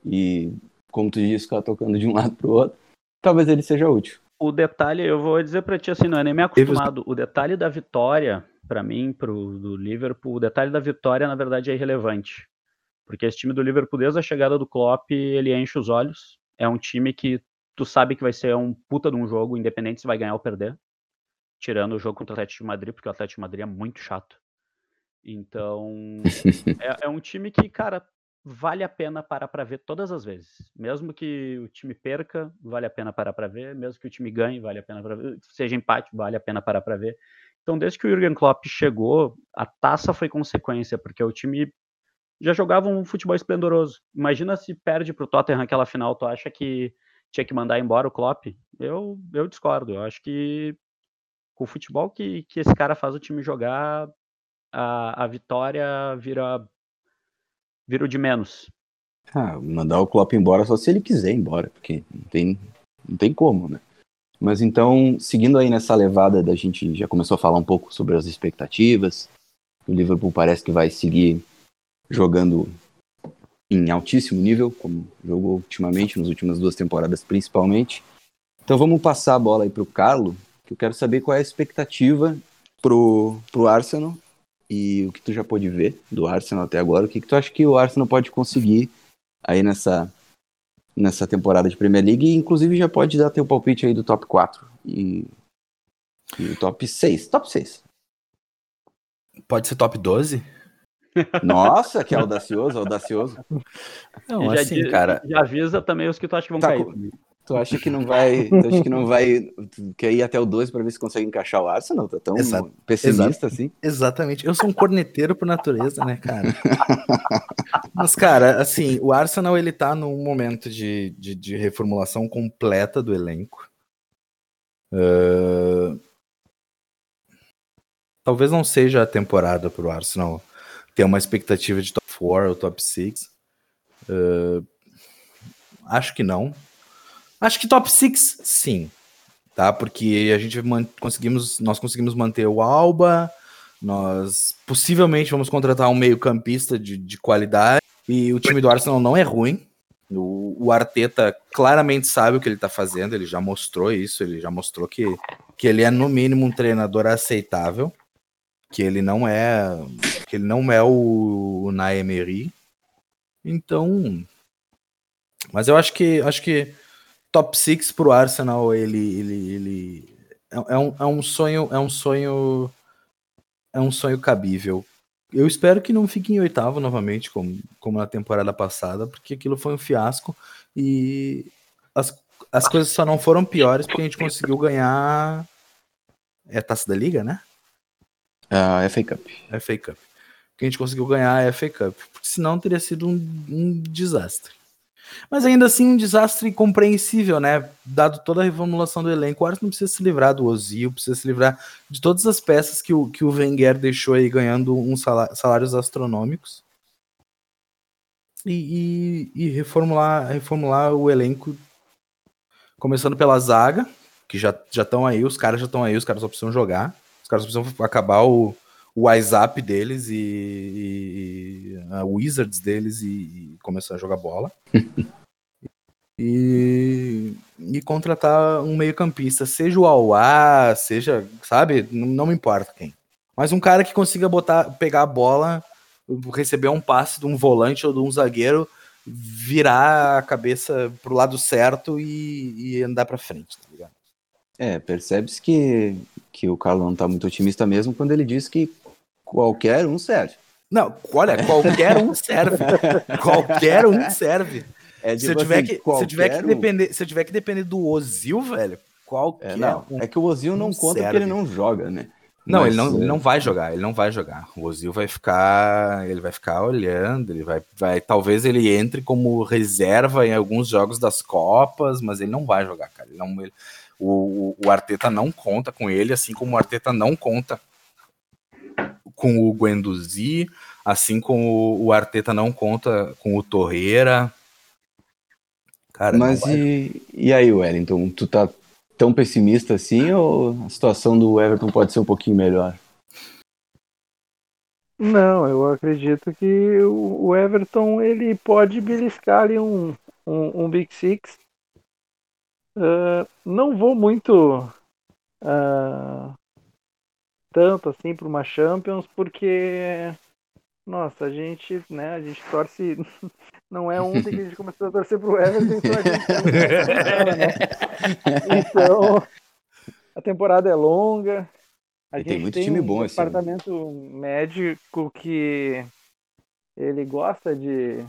e, como tu disse, ficar tocando de um lado para o outro, talvez ele seja útil o detalhe, eu vou dizer para ti assim, não é nem me acostumado. O detalhe da vitória, para mim, pro do Liverpool, o detalhe da vitória, na verdade, é irrelevante. Porque esse time do Liverpool, desde a chegada do Klopp, ele enche os olhos. É um time que tu sabe que vai ser um puta de um jogo, independente se vai ganhar ou perder. Tirando o jogo contra o Atlético de Madrid, porque o Atlético de Madrid é muito chato. Então, é, é um time que, cara, vale a pena parar para ver todas as vezes. Mesmo que o time perca, vale a pena parar para ver. Mesmo que o time ganhe, vale a pena para ver. Seja empate, vale a pena parar para ver. Então, desde que o Jurgen Klopp chegou, a taça foi consequência, porque o time já jogava um futebol esplendoroso. Imagina se perde para o Tottenham aquela final, tu acha que tinha que mandar embora o Klopp? Eu, eu discordo. Eu acho que com o futebol que, que esse cara faz o time jogar, a, a vitória vira vira o de menos. Ah, mandar o Klopp embora só se ele quiser ir embora, porque não tem, não tem como, né? Mas então, seguindo aí nessa levada da gente já começou a falar um pouco sobre as expectativas. O Liverpool parece que vai seguir jogando em altíssimo nível, como jogou ultimamente, nas últimas duas temporadas principalmente. Então vamos passar a bola aí para o Carlo, que eu quero saber qual é a expectativa pro, pro Arsenal e o que tu já pôde ver do Arsenal até agora, o que, que tu acha que o Arsenal pode conseguir aí nessa, nessa temporada de Premier League, e inclusive já pode dar teu palpite aí do top 4 e, e o top 6, top 6. Pode ser top 12? Nossa, que audacioso, audacioso. Não, já, assim, cara... já avisa também os que tu acha que vão tá, cair. Tu acha que não vai. Tu acha que não vai. quer ir até o 2 para ver se consegue encaixar o Arsenal? Tá tão Exato. pessimista assim? Exatamente. Eu sou um corneteiro por natureza, né, cara? Mas, cara, assim, o Arsenal ele tá num momento de, de, de reformulação completa do elenco. Uh... Talvez não seja a temporada para o Arsenal ter uma expectativa de top 4 ou top 6. Uh... Acho que não. Acho que top 6, sim. tá? Porque a gente conseguimos, nós conseguimos manter o Alba, nós possivelmente vamos contratar um meio-campista de, de qualidade e o time do Arsenal não é ruim. O, o, Arteta claramente sabe o que ele está fazendo, ele já mostrou isso, ele já mostrou que, que ele é no mínimo um treinador aceitável, que ele não é que ele não é o, o. Então, mas eu acho que acho que top 6 para o Arsenal ele, ele, ele é, é, um, é um sonho é um sonho é um sonho cabível eu espero que não fique em oitavo novamente, como, como na temporada passada, porque aquilo foi um fiasco e as, as coisas só não foram piores porque a gente conseguiu ganhar. É a taça da liga, né? A FA Cup. FA Cup. Que a gente conseguiu ganhar a FA Cup. Porque senão teria sido um, um desastre. Mas ainda assim, um desastre compreensível, né? Dado toda a reformulação do elenco, o Arsenal precisa se livrar do Ozil, precisa se livrar de todas as peças que o, que o Wenger deixou aí ganhando uns salários astronômicos. E, e, e, reformular, reformular o elenco, começando pela zaga, que já estão aí, os caras já estão aí, os caras só precisam jogar, os caras só precisam acabar o, o WhatsApp deles e, e a Wizards deles e, e, começar a jogar bola. e, e contratar um meio-campista, seja o Auá, seja, sabe, não, não me importa quem. Mas um cara que consiga botar, pegar a bola, receber um passe de um volante ou de um zagueiro, virar a cabeça pro lado certo e, e andar para frente, tá ligado? É, percebe-se que, que o Carlos não tá muito otimista mesmo quando ele diz que Qualquer um serve. Não, olha, qualquer um serve. qualquer um serve. É se, eu tipo tiver assim, que, se, eu tiver que depender, se eu tiver que depender do Ozil, velho, qualquer é, não, um. É que o Ozil não conta serve. porque ele não joga, né? Não, Mas, ele não, ele não vai jogar, ele não vai jogar. O Ozil vai ficar, ele vai ficar olhando, ele vai, vai, talvez ele entre como reserva em alguns jogos das Copas, mas ele não vai jogar, cara. Ele não, ele, o, o Arteta não conta com ele, assim como o Arteta não conta com o Guendouzi, assim como o Arteta não conta com o Torreira. Cara, Mas e, e aí, Wellington? Tu tá tão pessimista assim ou a situação do Everton pode ser um pouquinho melhor? Não, eu acredito que o Everton ele pode beliscar ali um, um, um Big Six. Uh, não vou muito uh, tanto assim para uma Champions, porque nossa, a gente, né, a gente torce. Não é ontem que a gente começou a torcer pro Everton, então a gente. né? Então, a temporada é longa. A e gente tem muito tem time bom, um assim. departamento médico que ele gosta de,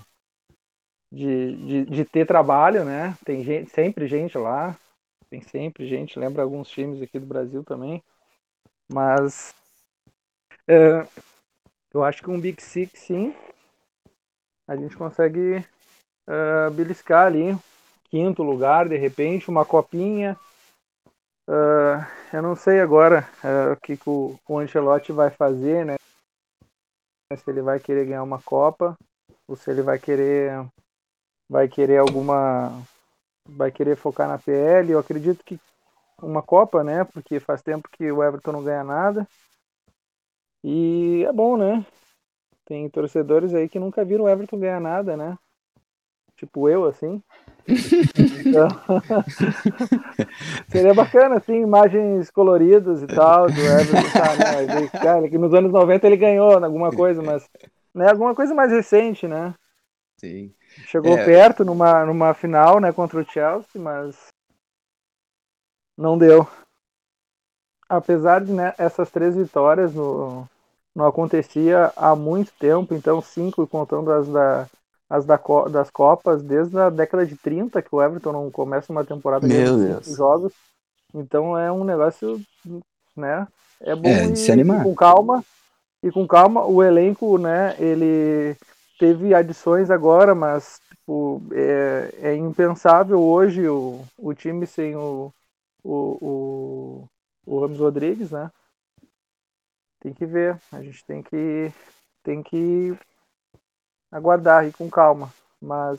de, de, de, ter trabalho, né? Tem gente, sempre gente lá. Tem sempre gente, lembra alguns times aqui do Brasil também. Mas é, eu acho que um Big Six, sim, a gente consegue uh, beliscar ali. Quinto lugar, de repente, uma copinha. Uh, eu não sei agora uh, o que o, o Ancelotti vai fazer, né? Se ele vai querer ganhar uma Copa ou se ele vai querer vai querer alguma vai querer focar na PL. Eu acredito que uma Copa, né? Porque faz tempo que o Everton não ganha nada. E é bom, né? Tem torcedores aí que nunca viram o Everton ganhar nada, né? Tipo eu, assim. Então, seria bacana, assim, imagens coloridas e tal do Everton, tá, né? Cara, que nos anos 90 ele ganhou alguma coisa, mas né, alguma coisa mais recente, né? Sim. Chegou é... perto numa, numa final, né, contra o Chelsea, mas não deu. Apesar de né, essas três vitórias no, não acontecia há muito tempo, então cinco contando as, da, as da, das Copas, desde a década de 30 que o Everton não começa uma temporada de cinco jogos. Então é um negócio, né? É bom é, ir, ir com calma. E com calma, o elenco, né, ele teve adições agora, mas tipo, é, é impensável hoje o, o time sem o, o, o, o Ramos Rodrigues, né? Tem que ver, a gente tem que tem que aguardar e com calma, mas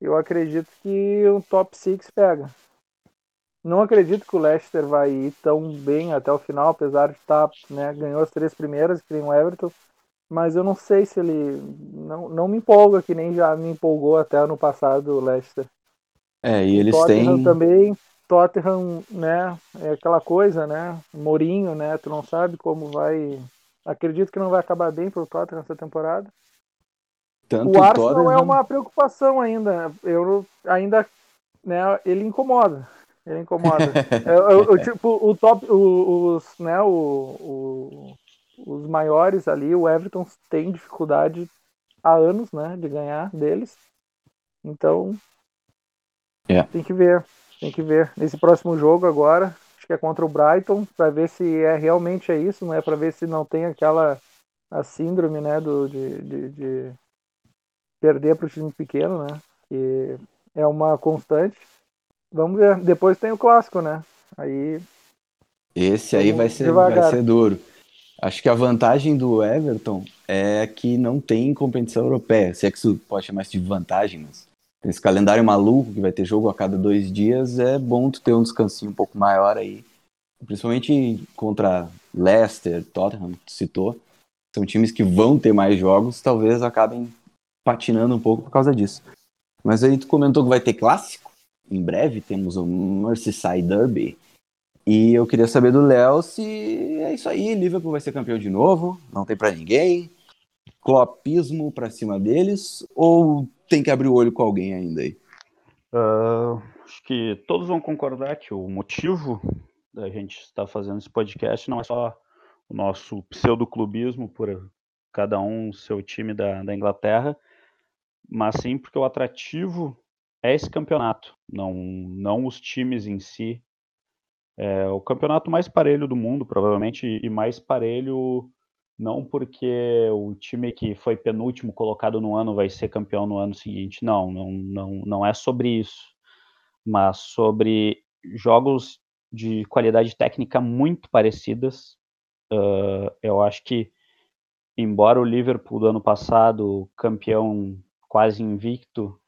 eu acredito que o top 6 pega. não acredito que o Leicester vai ir tão bem até o final, apesar de estar, tá, né, ganhou as três primeiras, que tem o Everton, mas eu não sei se ele não, não me empolga, que nem já me empolgou até ano passado o Leicester. É, e eles Tottenham têm também, Tottenham, né, é aquela coisa, né, Mourinho, né, tu não sabe como vai, acredito que não vai acabar bem pro Tottenham essa temporada. tanto O Arsenal Tottenham- é uma preocupação ainda. Eu ainda, né, ele incomoda. Ele incomoda. Eu- eu- eu, tipo, o top, o- os, né, o, o- os maiores ali, o Everton tem dificuldade há anos, né, de ganhar deles. Então, É. tem que ver, tem que ver. Nesse próximo jogo agora, acho que é contra o Brighton, para ver se é realmente é isso, né, para ver se não tem aquela a síndrome, né, do de, de, de perder para o time pequeno, né? Que é uma constante. Vamos ver. Depois tem o clássico, né? Aí Esse aí vai ser, Devagar. vai ser duro. Acho que a vantagem do Everton é que não tem competição europeia. Se é que isso pode chamar isso de vantagem, mas esse calendário maluco que vai ter jogo a cada dois dias, é bom tu ter um descansinho um pouco maior aí. Principalmente contra Leicester, Tottenham, que tu citou. São times que vão ter mais jogos, talvez acabem patinando um pouco por causa disso. Mas aí tu comentou que vai ter clássico. Em breve temos o Merseyside Derby. E eu queria saber do Léo se é isso aí, Liverpool vai ser campeão de novo, não tem pra ninguém. Clopismo pra cima deles ou tem que abrir o olho com alguém ainda aí? Ah, acho que todos vão concordar que o motivo da gente estar fazendo esse podcast não é só o nosso pseudoclubismo por cada um seu time da, da Inglaterra, mas sim porque o atrativo é esse campeonato, não, não os times em si. É o campeonato mais parelho do mundo, provavelmente, e mais parelho não porque o time que foi penúltimo colocado no ano vai ser campeão no ano seguinte. Não, não, não, não é sobre isso. Mas sobre jogos de qualidade técnica muito parecidas. Uh, eu acho que, embora o Liverpool do ano passado, campeão quase invicto,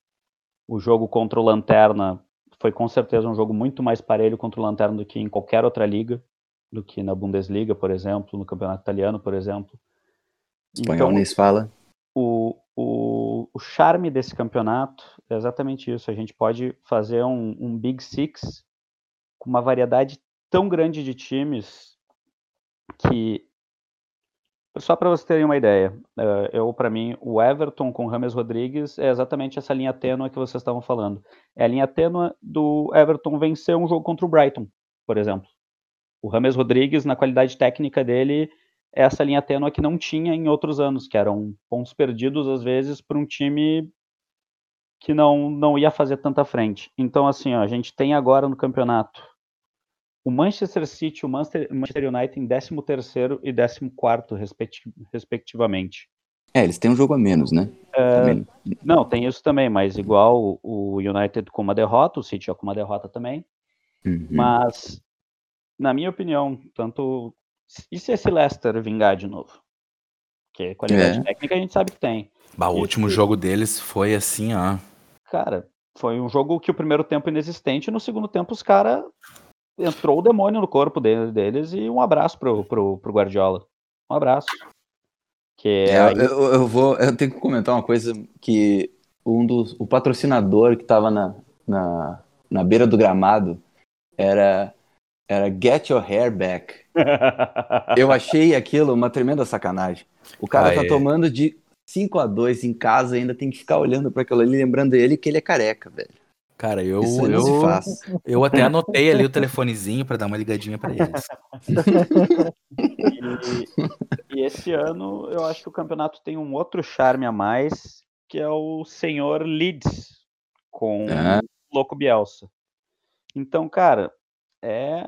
o jogo contra o Lanterna foi com certeza um jogo muito mais parelho contra o Lanterna do que em qualquer outra liga do que na Bundesliga, por exemplo, no Campeonato Italiano, por exemplo. Espanhol Então, fala. o, o, o charme desse campeonato é exatamente isso. A gente pode fazer um, um Big Six com uma variedade tão grande de times que. Só para vocês terem uma ideia, eh, eu, para mim, o Everton com Rames Rodrigues é exatamente essa linha tênue que vocês estavam falando. É a linha tênue do Everton vencer um jogo contra o Brighton, por exemplo. O Rames Rodrigues, na qualidade técnica dele, é essa linha tênue que não tinha em outros anos, que eram pontos perdidos, às vezes, para um time que não, não ia fazer tanta frente. Então, assim, ó, a gente tem agora no campeonato o Manchester City e o Manchester, Manchester United em 13º e 14º, respecti respectivamente. É, eles têm um jogo a menos, né? Também. Não, tem isso também, mas igual o United com uma derrota, o City já com uma derrota também. Uhum. Mas, na minha opinião, tanto. E se esse Leicester vingar de novo? Porque qualidade É. técnica a gente sabe que tem. Bah, o Esse- último jogo deles foi assim, ó. Cara, foi um jogo que o primeiro tempo inexistente, e no segundo tempo os caras. Entrou o demônio no corpo de- deles e um abraço pro, pro, pro Guardiola. Um abraço. Que É, aí- eu, eu vou, eu tenho que comentar uma coisa que um dos, o patrocinador que estava na, na, na beira do gramado era era Get Your Hair Back. Eu achei aquilo uma tremenda sacanagem. O cara tá é. tomando de 5 a 2 em casa e ainda tem que ficar olhando para aquilo ali, lembrando ele que ele é careca, velho. Cara, eu, se eu, faz. eu até anotei ali o telefonezinho pra dar uma ligadinha pra eles. E, e esse ano eu acho que o campeonato tem um outro charme a mais, que é o senhor Leeds, com Ah. o Louco Bielsa. Então, cara, é,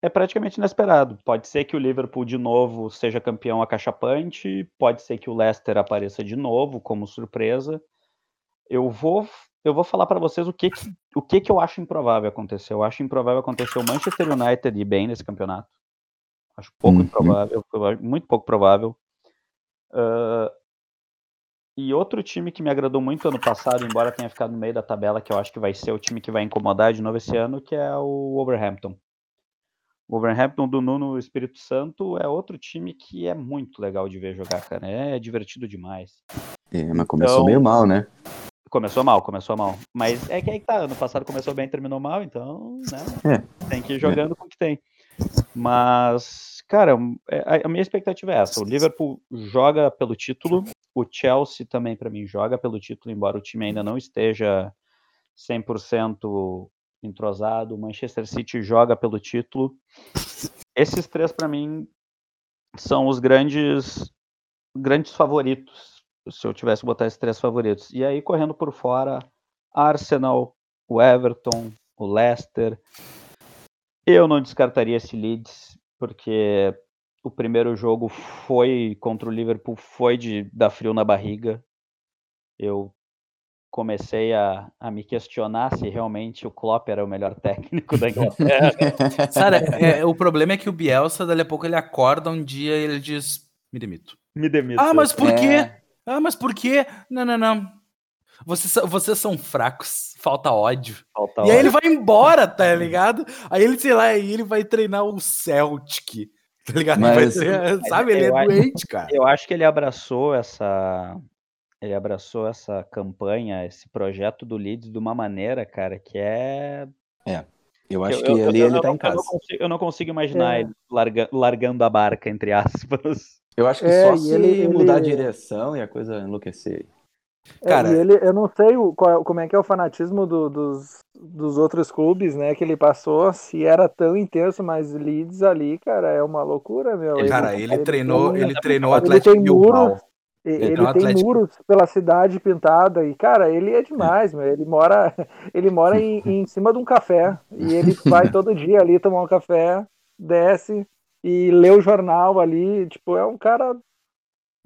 é praticamente inesperado. Pode ser que o Liverpool de novo seja campeão acachapante, pode ser que o Leicester apareça de novo como surpresa. Eu vou, eu vou falar para vocês o que, que, o que, que eu acho improvável acontecer. Eu acho improvável acontecer o Manchester United ir bem nesse campeonato. Acho pouco Uhum. improvável, muito pouco provável. Ah, E outro time que me agradou muito ano passado, embora tenha ficado no meio da tabela, que eu acho que vai ser o time que vai incomodar de novo esse ano, que é o Wolverhampton. O Wolverhampton do Nuno Espírito Santo é outro time que é muito legal de ver jogar, cara. É divertido demais. É, mas começou Então- meio mal, né? Começou mal, começou mal. Mas é que aí tá, ano passado começou bem, terminou mal, então, né? Tem que ir jogando com o que tem. Mas, cara, é- a- minha expectativa é essa. O Liverpool joga pelo título, o Chelsea também, pra mim, joga pelo título, embora o time ainda não esteja 100% entrosado. O Manchester City joga pelo título. Esses três, pra mim, são os grandes, grandes favoritos se eu tivesse que botar esses três favoritos. E aí, correndo por fora, Arsenal, o Everton, o Leicester. Eu não descartaria esse Leeds, porque o primeiro jogo foi contra o Liverpool, foi de dar frio na barriga. Eu comecei a, a me questionar se realmente o Klopp era o melhor técnico da Inglaterra. Cara, é, o problema é que o Bielsa, dali a pouco, ele acorda um dia e ele diz: Me demito. Me demito. Ah, mas por É. quê? Ah, mas por quê? Não, não, não. Vocês, são- vocês são fracos, falta ódio. Falta E aí hora. ele vai embora, tá ligado? Aí ele, sei lá, aí ele vai treinar o Celtic, tá ligado? Ele vai Mas- treinar- sabe, ele é eu acho- doente, cara. Eu acho que ele abraçou essa ele abraçou essa campanha, esse projeto do Leeds de uma maneira, cara, que é Eu acho eu- que eu- ali eu- ele eu tá não- em casa. Eu não consigo, eu não consigo imaginar É. ele larga- largando a barca entre aspas. Eu acho que É, só se ele- mudar a ele- direção e a coisa enlouquecer. É, Cara- e ele, eu não sei o, qual- como é que é o fanatismo do- dos, dos outros clubes, né, que ele passou, se era tão intenso, mas Leeds ali, cara, é uma loucura, meu. Ele- Cara, ele treinou, tem- ele treinou o ele Atlético tem Bilbao. muros, e- Ele ele tem tem Atlético- muros pela cidade pintada e, cara, ele é demais, meu. Ele mora, ele mora em, em cima de um café e ele vai todo dia ali tomar um café, desce e lê o jornal ali, tipo, é um cara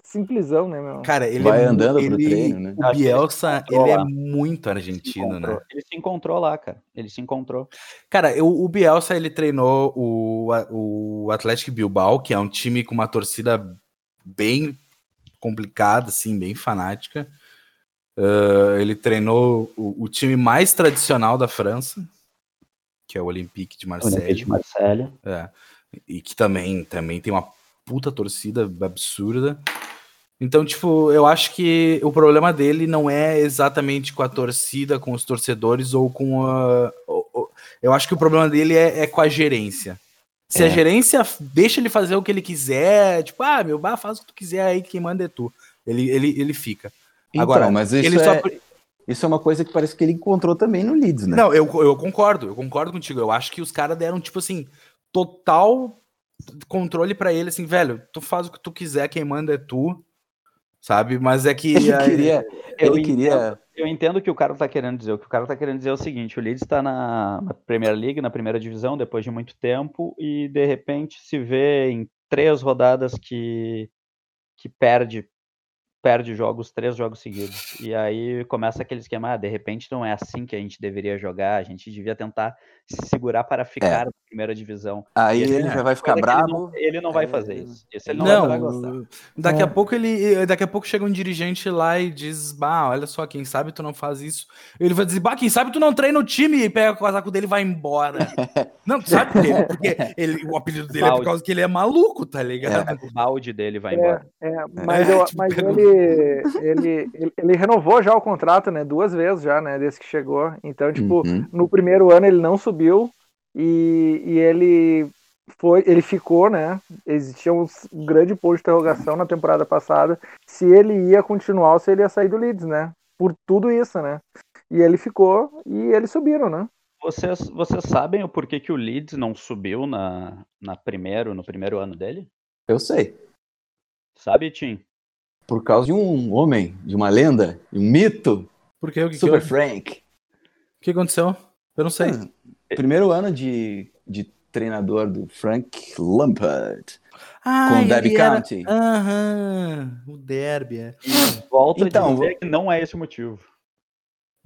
simplesão, né, meu? Cara, ele Vai é andando pro ele- treino, né? O ele Bielsa, encontrou ele é muito Ele argentino, né? Ele se encontrou lá, cara. Ele se encontrou. Cara, eu- o Bielsa, ele treinou o, o Atlético Bilbao, que é um time com uma torcida bem complicada, assim, bem fanática. Ah, ele treinou o, o time mais tradicional da França, que é o Olympique de Olympique Marseille. de Marselha. É, e que também, também tem uma puta torcida absurda. Então, tipo, eu acho que o problema dele não é exatamente com a torcida, com os torcedores ou com a. Eu acho que o problema dele é, é com a gerência. Se a É. gerência f- deixa ele fazer o que ele quiser, tipo, ah, meu, bah, faz o que tu quiser aí, quem manda é tu. Ele, ele, ele fica. Então, Agora, mas isso, ele só é, isso é uma coisa que parece que ele encontrou também no Leeds, né? Não, eu, eu concordo, eu concordo contigo. Eu acho que os caras deram, tipo assim, total controle pra ele, assim, velho, tu faz o que tu quiser, quem manda é tu, sabe? Mas é que. Ele queria. Eu Ele queria. Eu entendo o que o cara tá querendo dizer. O que o cara tá querendo dizer é o seguinte: o Leeds está na, na Premier League, na primeira divisão, depois de muito tempo, e de repente se vê em três rodadas que, que perde perde jogos, três jogos seguidos. E aí começa aquele esquema, ah, de repente não é assim que a gente deveria jogar, a gente devia tentar se segurar para ficar na primeira divisão. Aí esse ele tipo já vai ficar que ele bravo. não- Ele não vai É, fazer isso. Isso ele não, Não, vai fazer. gostar. daqui É. a pouco ele. Daqui a pouco chega um dirigente lá e diz: Bah, olha só, quem sabe tu não faz isso. Ele vai dizer, bah, quem sabe tu não treina o time e pega o casaco dele e vai embora. não, sabe por quê? Porque ele, o apelido dele é por Balde. causa que ele é maluco, tá ligado? O balde dele vai É, embora. é, mas, É, eu- tipo, mas ele, ele, ele, ele renovou já o contrato, né? Duas vezes já, né? Desde que chegou. Então, tipo, Uhum. no primeiro ano ele não subiu e, e ele foi, ele ficou, né? Existia um um grande ponto de interrogação na temporada passada se ele ia continuar ou se ele ia sair do Leeds, né? Por tudo isso, né? E ele ficou e eles subiram, né? Vocês, vocês sabem o porquê que o Leeds não subiu na, na primeiro, no primeiro ano dele? Eu sei. Sabe, Tim? Por causa de um homem, de uma lenda, de um mito, Porque o que, que, Super o Frank. que aconteceu? Eu não sei. Ah, Primeiro ano de, de treinador do Frank Lampard. Ah, com o Derby era- County. Aham, o Derby. é. Volto Então, dizer que não é esse o motivo.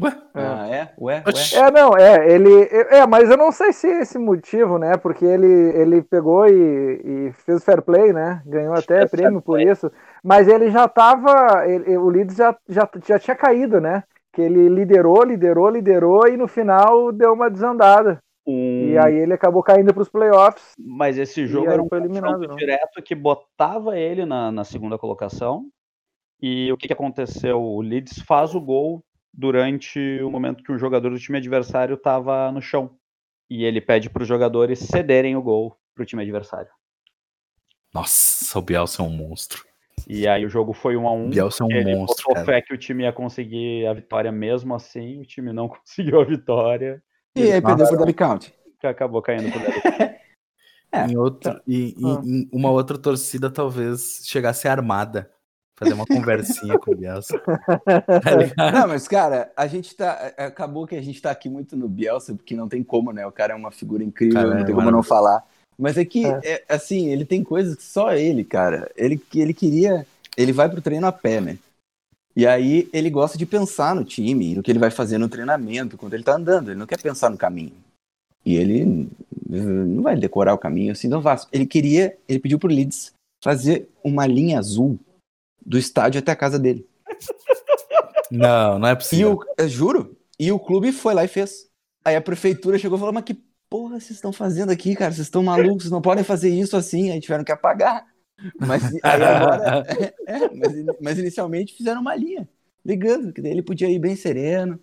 Ué? Ah, é? Ué? Ué? É, não, é, ele. É, mas eu não sei se é esse motivo, né? Porque ele, ele pegou e, e fez fair play, né? Ganhou até prêmio por isso. Mas ele já tava. Ele, o Leeds já, já, já tinha caído, né? Que ele liderou, liderou, liderou e no final deu uma desandada. Um... E aí ele acabou caindo para os playoffs. Mas esse jogo era um eliminado, jogo direto que botava ele na, na segunda colocação. E o que, que aconteceu? O Leeds faz o gol durante o momento que o jogador do time adversário estava no chão. E ele pede para os jogadores cederem o gol para o time adversário. Nossa, o Bielsa é um monstro. E aí o jogo foi um a um. Bielsa é um ele monstro. Botou fé que o time ia conseguir a vitória mesmo assim, o time não conseguiu a vitória. E, e aí perdeu pro Derby Count. Que acabou caindo pro Derby é. Em, outro, e, ah. em, uma outra torcida talvez chegasse armada fazer uma conversinha com o Bielsa. Tá não, mas, cara, a gente tá. É, acabou que a gente tá aqui muito no Bielsa, porque não tem como, né? O cara é uma figura incrível, cara, não tem é como não falar. Mas é que, é. É, assim, ele tem coisas que só ele, cara. Ele, ele queria. Ele vai pro treino a pé, né? E aí ele gosta de pensar no time, no que ele vai fazer no treinamento, quando ele tá andando. Ele não quer pensar no caminho. E ele não vai decorar o caminho assim, não vasto. Ele queria, ele pediu pro Leeds fazer uma linha azul do estádio até a casa dele. Não, não é possível. E o, juro. E o clube foi lá e fez. Aí a prefeitura chegou e falou: Mas que porra vocês estão fazendo aqui, cara? Vocês estão malucos, não podem fazer isso assim. Aí tiveram que apagar. Mas aí agora. é, mas, mas, inicialmente fizeram uma linha, ligando, que daí ele podia ir bem sereno,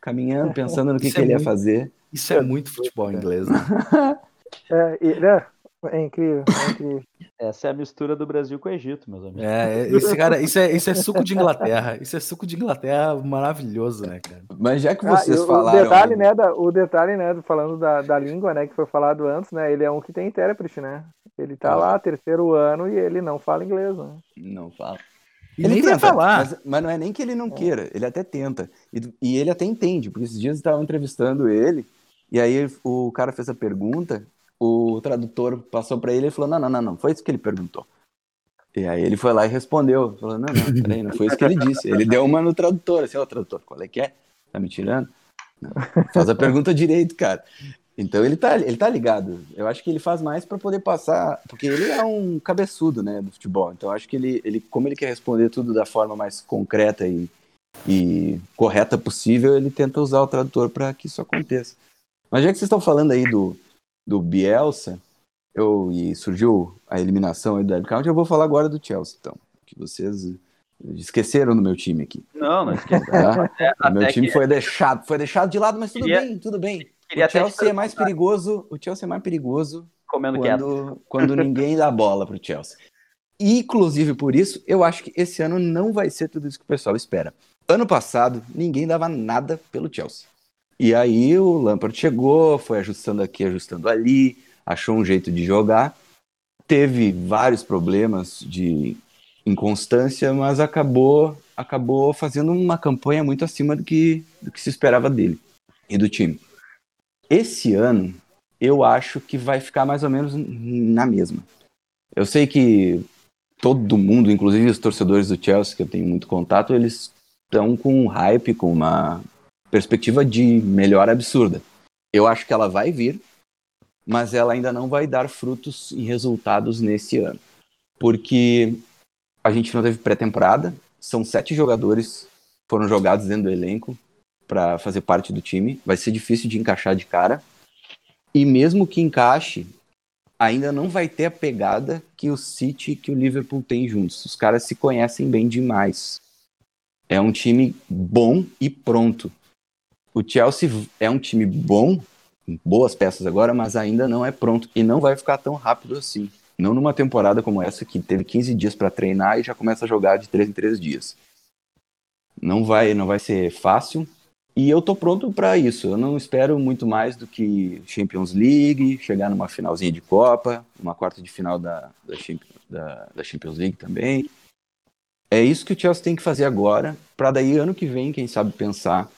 caminhando, pensando no que, que é ele muito, ia fazer. Isso é muito futebol inglês, né? é, e, né? É incrível, é incrível. Essa é a mistura do Brasil com o Egito, meus amigos. É, esse cara, isso é, isso é suco de Inglaterra. Isso é suco de Inglaterra maravilhoso, né, cara? Mas já que ah, vocês ah, falaram. O detalhe, né, da, o detalhe, né, falando da, da língua, né, que foi falado antes, né? Ele é um que tem intérprete, né? Ele tá ah. lá, terceiro ano, e ele não fala inglês, né? Não fala. Ele, ele nem tenta, vai falar. Mas, mas, não é nem que ele não é. queira, ele até tenta. E, e ele até entende, porque esses dias estavam entrevistando ele, e aí o cara fez a pergunta, o tradutor passou para ele e falou: não, não, não, não, foi isso que ele perguntou. E aí ele foi lá e respondeu, falou: não, não, peraí, não foi isso que ele disse. Ele deu uma no tradutor, assim, ó, tradutor, qual é que é? Tá me tirando? Não, faz a pergunta direito, cara. Então ele tá, ele tá ligado. Eu acho que ele faz mais para poder passar, porque ele é um cabeçudo, né, do futebol. Então acho que ele, ele como ele quer responder tudo da forma mais concreta e, e correta possível, ele tenta usar o tradutor para que isso aconteça. Mas já que vocês estão falando aí do, do Bielsa, eu, e surgiu a eliminação aí do Derby County, eu vou falar agora do Chelsea, então. Que vocês esqueceram do meu time aqui. Não, não esqueceram. Tá? o meu time que... foi deixado, foi deixado de lado, mas tudo Queria... bem, tudo bem. Queria o Chelsea é mais perigoso, o Chelsea é mais perigoso Comendo quando, quando ninguém dá bola pro Chelsea. Inclusive por isso, eu acho que esse ano não vai ser tudo isso que o pessoal espera. Ano passado, ninguém dava nada pelo Chelsea. E aí o Lampard chegou, foi ajustando aqui, ajustando ali, achou um jeito de jogar. Teve vários problemas de inconstância, mas acabou acabou fazendo uma campanha muito acima do que, do que se esperava dele e do time. Esse ano, eu acho que vai ficar mais ou menos na mesma. Eu sei que todo mundo, inclusive os torcedores do Chelsea, que eu tenho muito contato, eles estão com um hype, com uma perspectiva de melhora absurda. Eu acho que ela vai vir, mas ela ainda não vai dar frutos e resultados nesse ano. Porque a gente não teve pré-temporada, são sete jogadores foram jogados dentro do elenco para fazer parte do time. Vai ser difícil de encaixar de cara. E mesmo que encaixe, ainda não vai ter a pegada que o City e que o Liverpool têm juntos. Os caras se conhecem bem demais. É um time bom e pronto. O Chelsea é um time bom, boas peças agora, mas ainda não é pronto e não vai ficar tão rápido assim. Não numa temporada como essa que teve 15 dias para treinar e já começa a jogar de 3 em 3 dias. Não vai, não vai ser fácil. E eu tô pronto para isso. Eu não espero muito mais do que Champions League, chegar numa finalzinha de Copa, uma quarta de final da, da, da, da Champions League também. É isso que o Chelsea tem que fazer agora, para daí ano que vem, quem sabe pensar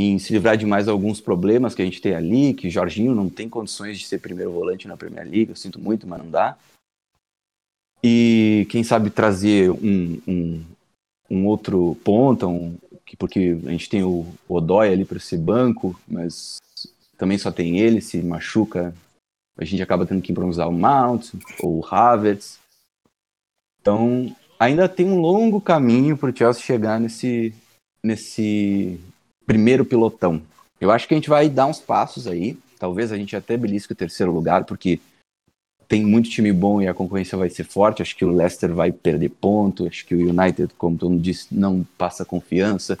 em se livrar de mais alguns problemas que a gente tem ali, que Jorginho não tem condições de ser primeiro volante na Premier League, eu sinto muito, mas não dá. E quem sabe trazer um, um, um outro ponta, um, porque a gente tem o Odói ali para esse banco, mas também só tem ele, se machuca, a gente acaba tendo que improvisar o Mount ou o Havertz. Então, ainda tem um longo caminho para o Chelsea chegar nesse, nesse primeiro pilotão. Eu acho que a gente vai dar uns passos aí. Talvez a gente até belisque o terceiro lugar, porque tem muito time bom e a concorrência vai ser forte. Acho que o Leicester vai perder ponto. Acho que o United, como todo mundo disse, não passa confiança.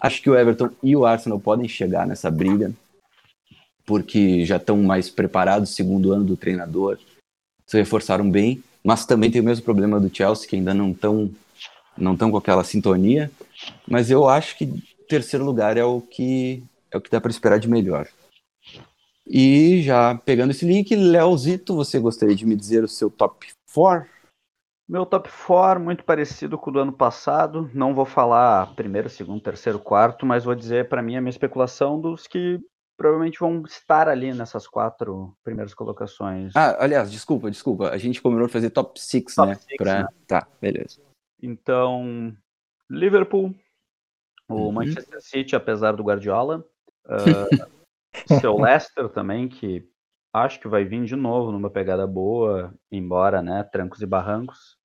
Acho que o Everton e o Arsenal podem chegar nessa briga, porque já estão mais preparados, segundo ano do treinador, se reforçaram bem, mas também tem o mesmo problema do Chelsea, que ainda não estão não tão com aquela sintonia. Mas eu acho que terceiro lugar é o que é o que dá para esperar de melhor. E já pegando esse link, Leozito, você gostaria de me dizer o seu top 4? Meu top 4, muito parecido com o do ano passado. Não vou falar primeiro, segundo, terceiro, quarto, mas vou dizer para mim a minha especulação dos que provavelmente vão estar ali nessas quatro primeiras colocações. Ah, aliás, desculpa, desculpa. A gente combinou fazer top 6, né? six, pra... né? Tá, beleza. Então, Liverpool, o Uhum. Manchester City, apesar do Guardiola, ah, seu Leicester também, que acho que vai vir de novo numa pegada boa, embora, né, trancos e barrancos.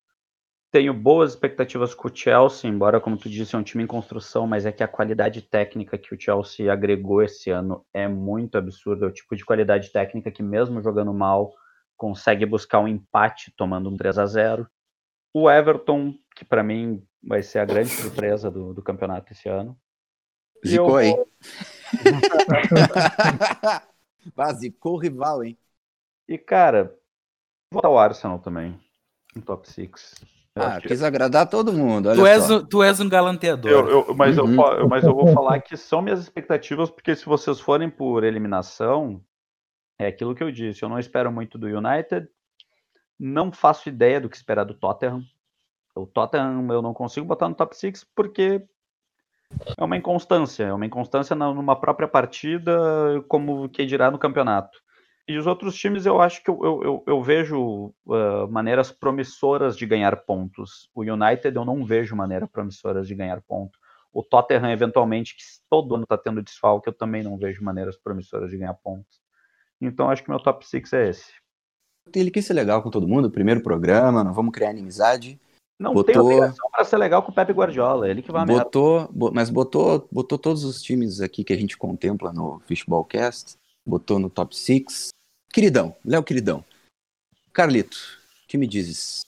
Tenho boas expectativas com o Chelsea, embora, como tu disse, é um time em construção, mas é que a qualidade técnica que o Chelsea agregou esse ano é muito absurda. É o tipo de qualidade técnica que, mesmo jogando mal, consegue buscar um empate tomando um 3 a 0 O Everton, que para mim vai ser a grande surpresa do, do campeonato esse ano. Zicou, hein? vou- Ah, zicou o rival, hein? E, cara, vou botar o Arsenal também, no top 6. Eu Ah, quis agradar todo mundo, olha Tu és, só. um- tu és um galanteador. Eu- eu- mas, Uhum. eu, mas eu vou falar que são minhas expectativas, porque se vocês forem por eliminação, é aquilo que eu disse. Eu não espero muito do United, não faço ideia do que esperar do Tottenham. O Tottenham eu não consigo botar no top 6 porque é uma inconstância, é uma inconstância numa própria partida, como que dirá no campeonato. E os outros times eu acho que eu, eu, eu- vejo ah, maneiras promissoras de ganhar pontos. O United eu não vejo maneiras promissoras de ganhar pontos. O Tottenham, eventualmente, que todo ano está tendo desfalque, eu também não vejo maneiras promissoras de ganhar pontos. Então acho que meu top 6 é esse. Ele quis ser legal com todo mundo, primeiro programa, não vamos criar inimizade. Não Botou- tem obrigação para ser legal com o Pepe Guardiola, ele que vai. Botou, bo- mas botou, botou todos os times aqui que a gente contempla no Fishballcast, botou no top 6. Queridão, Léo Queridão. Carlito, o que me dizes?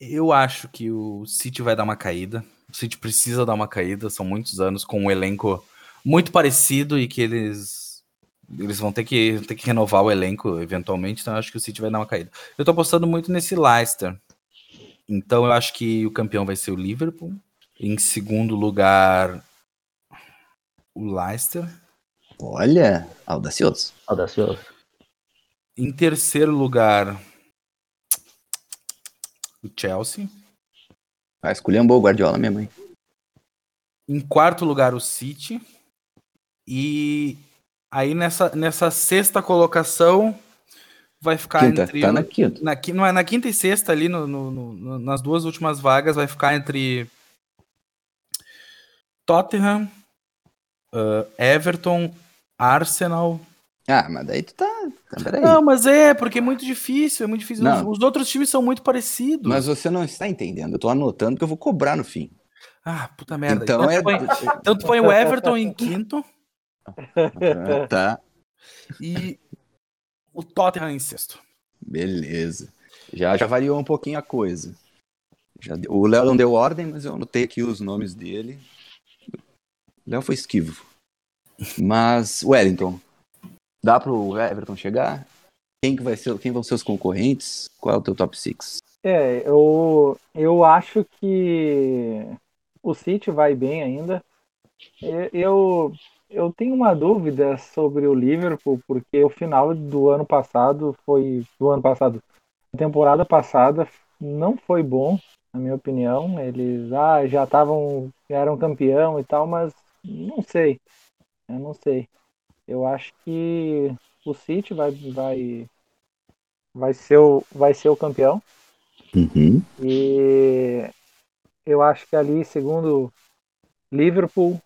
Eu acho que o City vai dar uma caída. O City precisa dar uma caída. São muitos anos com um elenco muito parecido e que eles eles vão ter que, ter que renovar o elenco eventualmente. Então eu acho que o City vai dar uma caída. Eu tô apostando muito nesse Leicester. Então eu acho que o campeão vai ser o Liverpool. Em segundo lugar, o Leicester. Olha, audacioso. Audacioso. Em terceiro lugar, o Chelsea. Ah, esculhambou o Guardiola mesmo, hein? Em quarto lugar, o City. E aí nessa, nessa sexta colocação vai ficar Quinta, entre. tá na quinta. na, não é, na quinta e sexta, ali no, no- no- nas duas últimas vagas, vai ficar entre Tottenham, ah, Everton, Arsenal. Ah, mas daí tu tá. tá. Não, mas é, porque é muito difícil, é muito difícil. Os, Não. os outros times são muito parecidos. Mas você não está entendendo. Eu tô anotando que eu vou cobrar no fim. Ah, puta merda. Então Então, é. tu põe, então tu põe o Everton em quinto tá, e o Tottenham em sexto. beleza. Já, já variou um pouquinho a coisa. Já deu- o Léo não deu ordem, mas eu anotei aqui os nomes dele. O Léo foi esquivo. Mas, Wellington, dá pro Everton chegar? Quem, que vai ser, quem vão ser os concorrentes? Qual é o teu top 6? É, eu, eu acho que o City vai bem ainda. Eu, eu tenho uma dúvida sobre o Liverpool, porque o final do ano passado foi. Do ano passado. A temporada passada não foi bom, na minha opinião. Eles ah, já estavam. já eram campeão e tal, mas não sei. Eu não sei. Eu acho que o City vai, vai, vai, ser, o, vai ser o campeão. Uhum. E eu acho que ali, segundo Liverpool,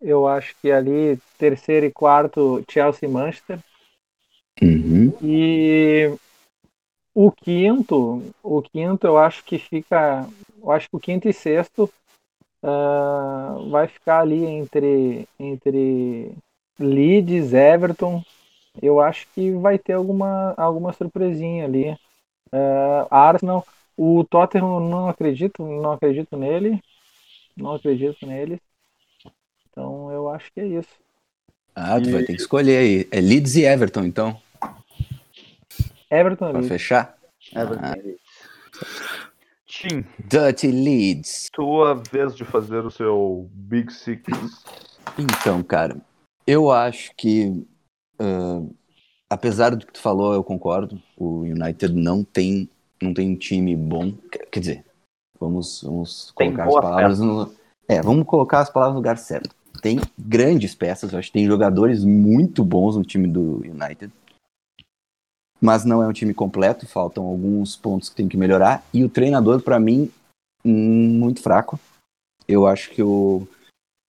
eu acho que ali terceiro e quarto Chelsea e Manchester. Uhum. E o quinto, o quinto eu acho que fica, eu acho que o quinto e sexto uh, vai ficar ali entre entre Leeds, Everton. Eu acho que vai ter alguma alguma surpresinha ali. Uh, Arsenal, o Tottenham não acredito, não acredito nele, não acredito nele. Eu acho que é isso. Ah, tu e... vai ter que escolher aí. É Leeds e Everton, então. Everton Pra fechar? Everton ah. Tim. Dirty Leeds. Tua vez de fazer o seu Big Six. Então, cara, eu acho que, uh, apesar do que tu falou, eu concordo. O United não tem, não tem um time bom. Quer dizer, vamos, vamos colocar as palavras no. É, vamos colocar as palavras no lugar certo. Tem grandes peças, eu acho que tem jogadores muito bons no time do United mas não é um time completo, faltam alguns pontos que tem que melhorar. E o treinador, para mim, muito fraco. Eu acho que o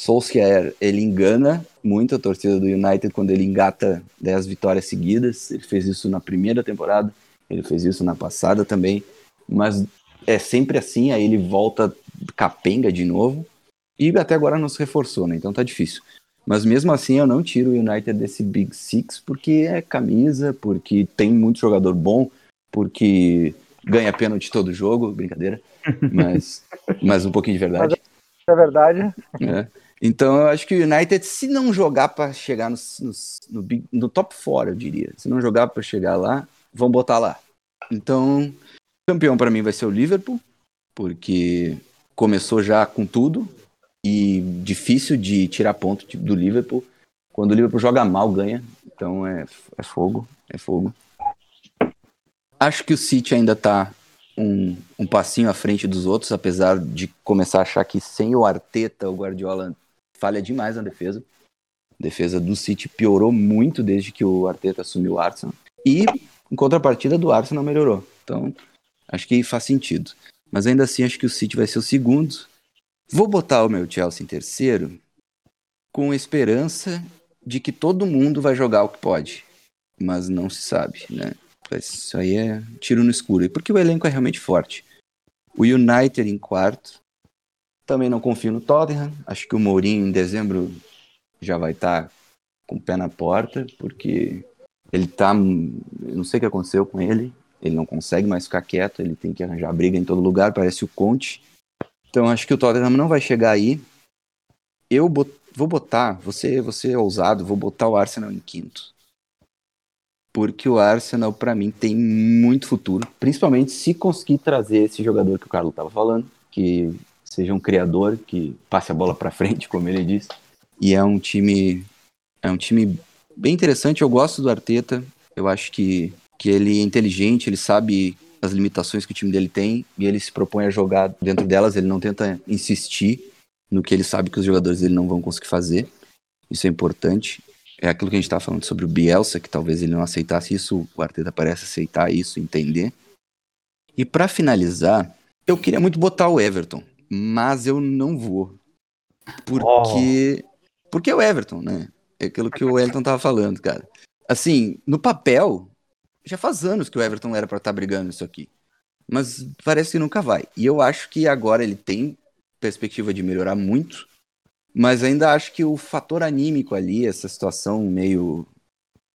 Solskjaer, ele engana muito a torcida do United quando ele engata 10 vitórias seguidas. Ele fez isso na primeira temporada, ele fez isso na passada também, mas é sempre assim, aí ele volta capenga de novo. E até agora não se reforçou, né? Então tá difícil. Mas mesmo assim eu não tiro o United desse Big Six porque é camisa, porque tem muito jogador bom, porque ganha pênalti todo jogo, brincadeira, mas, mas um pouquinho de verdade. É verdade. É. Então eu acho que o United, se não jogar para chegar no, no, no, no, top 4, eu diria, se não jogar para chegar lá, vão botar lá. Então, campeão para mim vai ser o Liverpool, porque começou já com tudo, e difícil de tirar ponto do Liverpool. Quando o Liverpool joga mal, ganha. Então é, é fogo, é fogo. Acho que o City ainda está um, um passinho à frente dos outros, apesar de começar a achar que sem o Arteta, o Guardiola falha demais na defesa. A defesa do City piorou muito desde que o Arteta assumiu o Arsenal. E, em contrapartida, do Arsenal melhorou. Então, acho que faz sentido. Mas ainda assim, acho que o City vai ser o segundo. Vou botar o meu Chelsea em terceiro com esperança de que todo mundo vai jogar o que pode, mas não se sabe, né? Isso aí é tiro no escuro. E porque o elenco é realmente forte. O United em quarto. Também não confio no Tottenham. Acho que o Mourinho em dezembro já vai estar tá com o pé na porta, porque ele tá. Não sei o que aconteceu com ele. Ele não consegue mais ficar quieto, ele tem que arranjar briga em todo lugar, parece o Conte. Então acho que o Tottenham não vai chegar aí. Eu bot... vou botar, você, você é ousado, vou botar o Arsenal em quinto. Porque o Arsenal, para mim, tem muito futuro. Principalmente se conseguir trazer esse jogador que o Carlos estava falando, que seja um criador, que passe a bola para frente, como ele disse. E é um time. É um time bem interessante. Eu gosto do Arteta. Eu acho que, que ele é inteligente, ele sabe as limitações que o time dele tem e ele se propõe a jogar dentro delas, ele não tenta insistir no que ele sabe que os jogadores dele não vão conseguir fazer. Isso é importante. É aquilo que a gente estava falando sobre o Bielsa, que talvez ele não aceitasse isso, o Arteta parece aceitar isso, entender. E para finalizar, eu queria muito botar o Everton, mas eu não vou. Porque oh. porque é o Everton, né? É aquilo que o Elton tava falando, cara. Assim, no papel, já faz anos que o Everton era para estar tá brigando isso aqui. Mas parece que nunca vai. E eu acho que agora ele tem perspectiva de melhorar muito, mas ainda acho que o fator anímico ali, essa situação meio.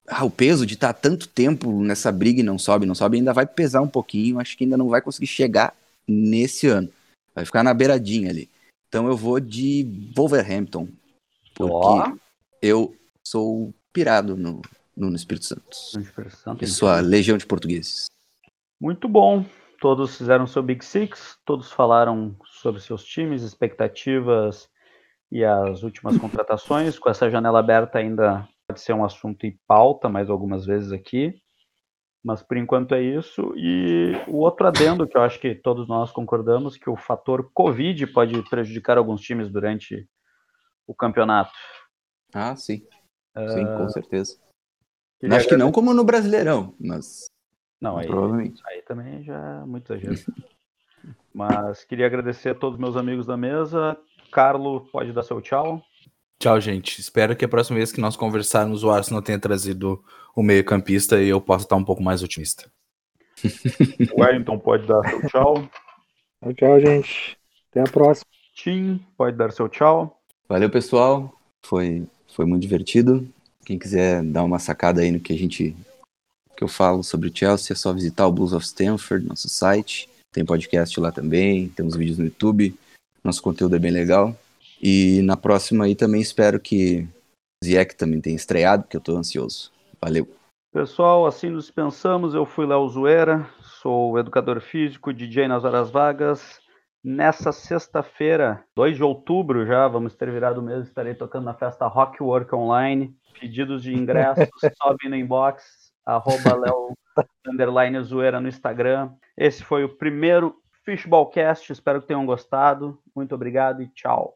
Ah, o peso de estar tá tanto tempo nessa briga e não sobe, não sobe, ainda vai pesar um pouquinho. Acho que ainda não vai conseguir chegar nesse ano. Vai ficar na beiradinha ali. Então eu vou de Wolverhampton. Porque oh. eu sou pirado no, no Espírito Santo. No Espírito Santo. E sua legião de portugueses. Muito bom. Todos fizeram seu Big Six, todos falaram sobre seus times, expectativas e as últimas contratações. Com essa janela aberta ainda pode ser um assunto em pauta mais algumas vezes aqui. Mas por enquanto é isso. E o outro adendo que eu acho que todos nós concordamos que o fator Covid pode prejudicar alguns times durante o campeonato. Ah, sim. Sim, uh, com certeza. Queria Acho que não como no Brasileirão, mas. Não, aí, provavelmente. aí também já é muito exagero. mas queria agradecer a todos meus amigos da mesa. Carlo, pode dar seu tchau. Tchau, gente. Espero que a próxima vez que nós conversarmos o Arsenal tenha trazido o meio-campista e eu possa estar um pouco mais otimista. O Wellington pode dar seu tchau. Tchau, tchau, gente. Até a próxima. Tim pode dar seu tchau. Valeu, pessoal. Foi, foi muito divertido. Quem quiser dar uma sacada aí no que a gente que eu falo sobre o Chelsea, é só visitar o Blues of Stanford, nosso site. Tem podcast lá também, temos vídeos no YouTube. Nosso conteúdo é bem legal. E na próxima aí também espero que o Ziek também tenha estreado, porque eu tô ansioso. Valeu. Pessoal, assim nos pensamos. Eu fui Léo Zoeira, sou educador físico, DJ nas horas vagas. Nessa sexta-feira, 2 de outubro já, vamos ter virado o mês, estarei tocando na festa Rock Work Online. Pedidos de ingressos, sobe no inbox, arroba Léo underline zoeira no Instagram. Esse foi o primeiro Fishballcast, espero que tenham gostado. Muito obrigado e tchau.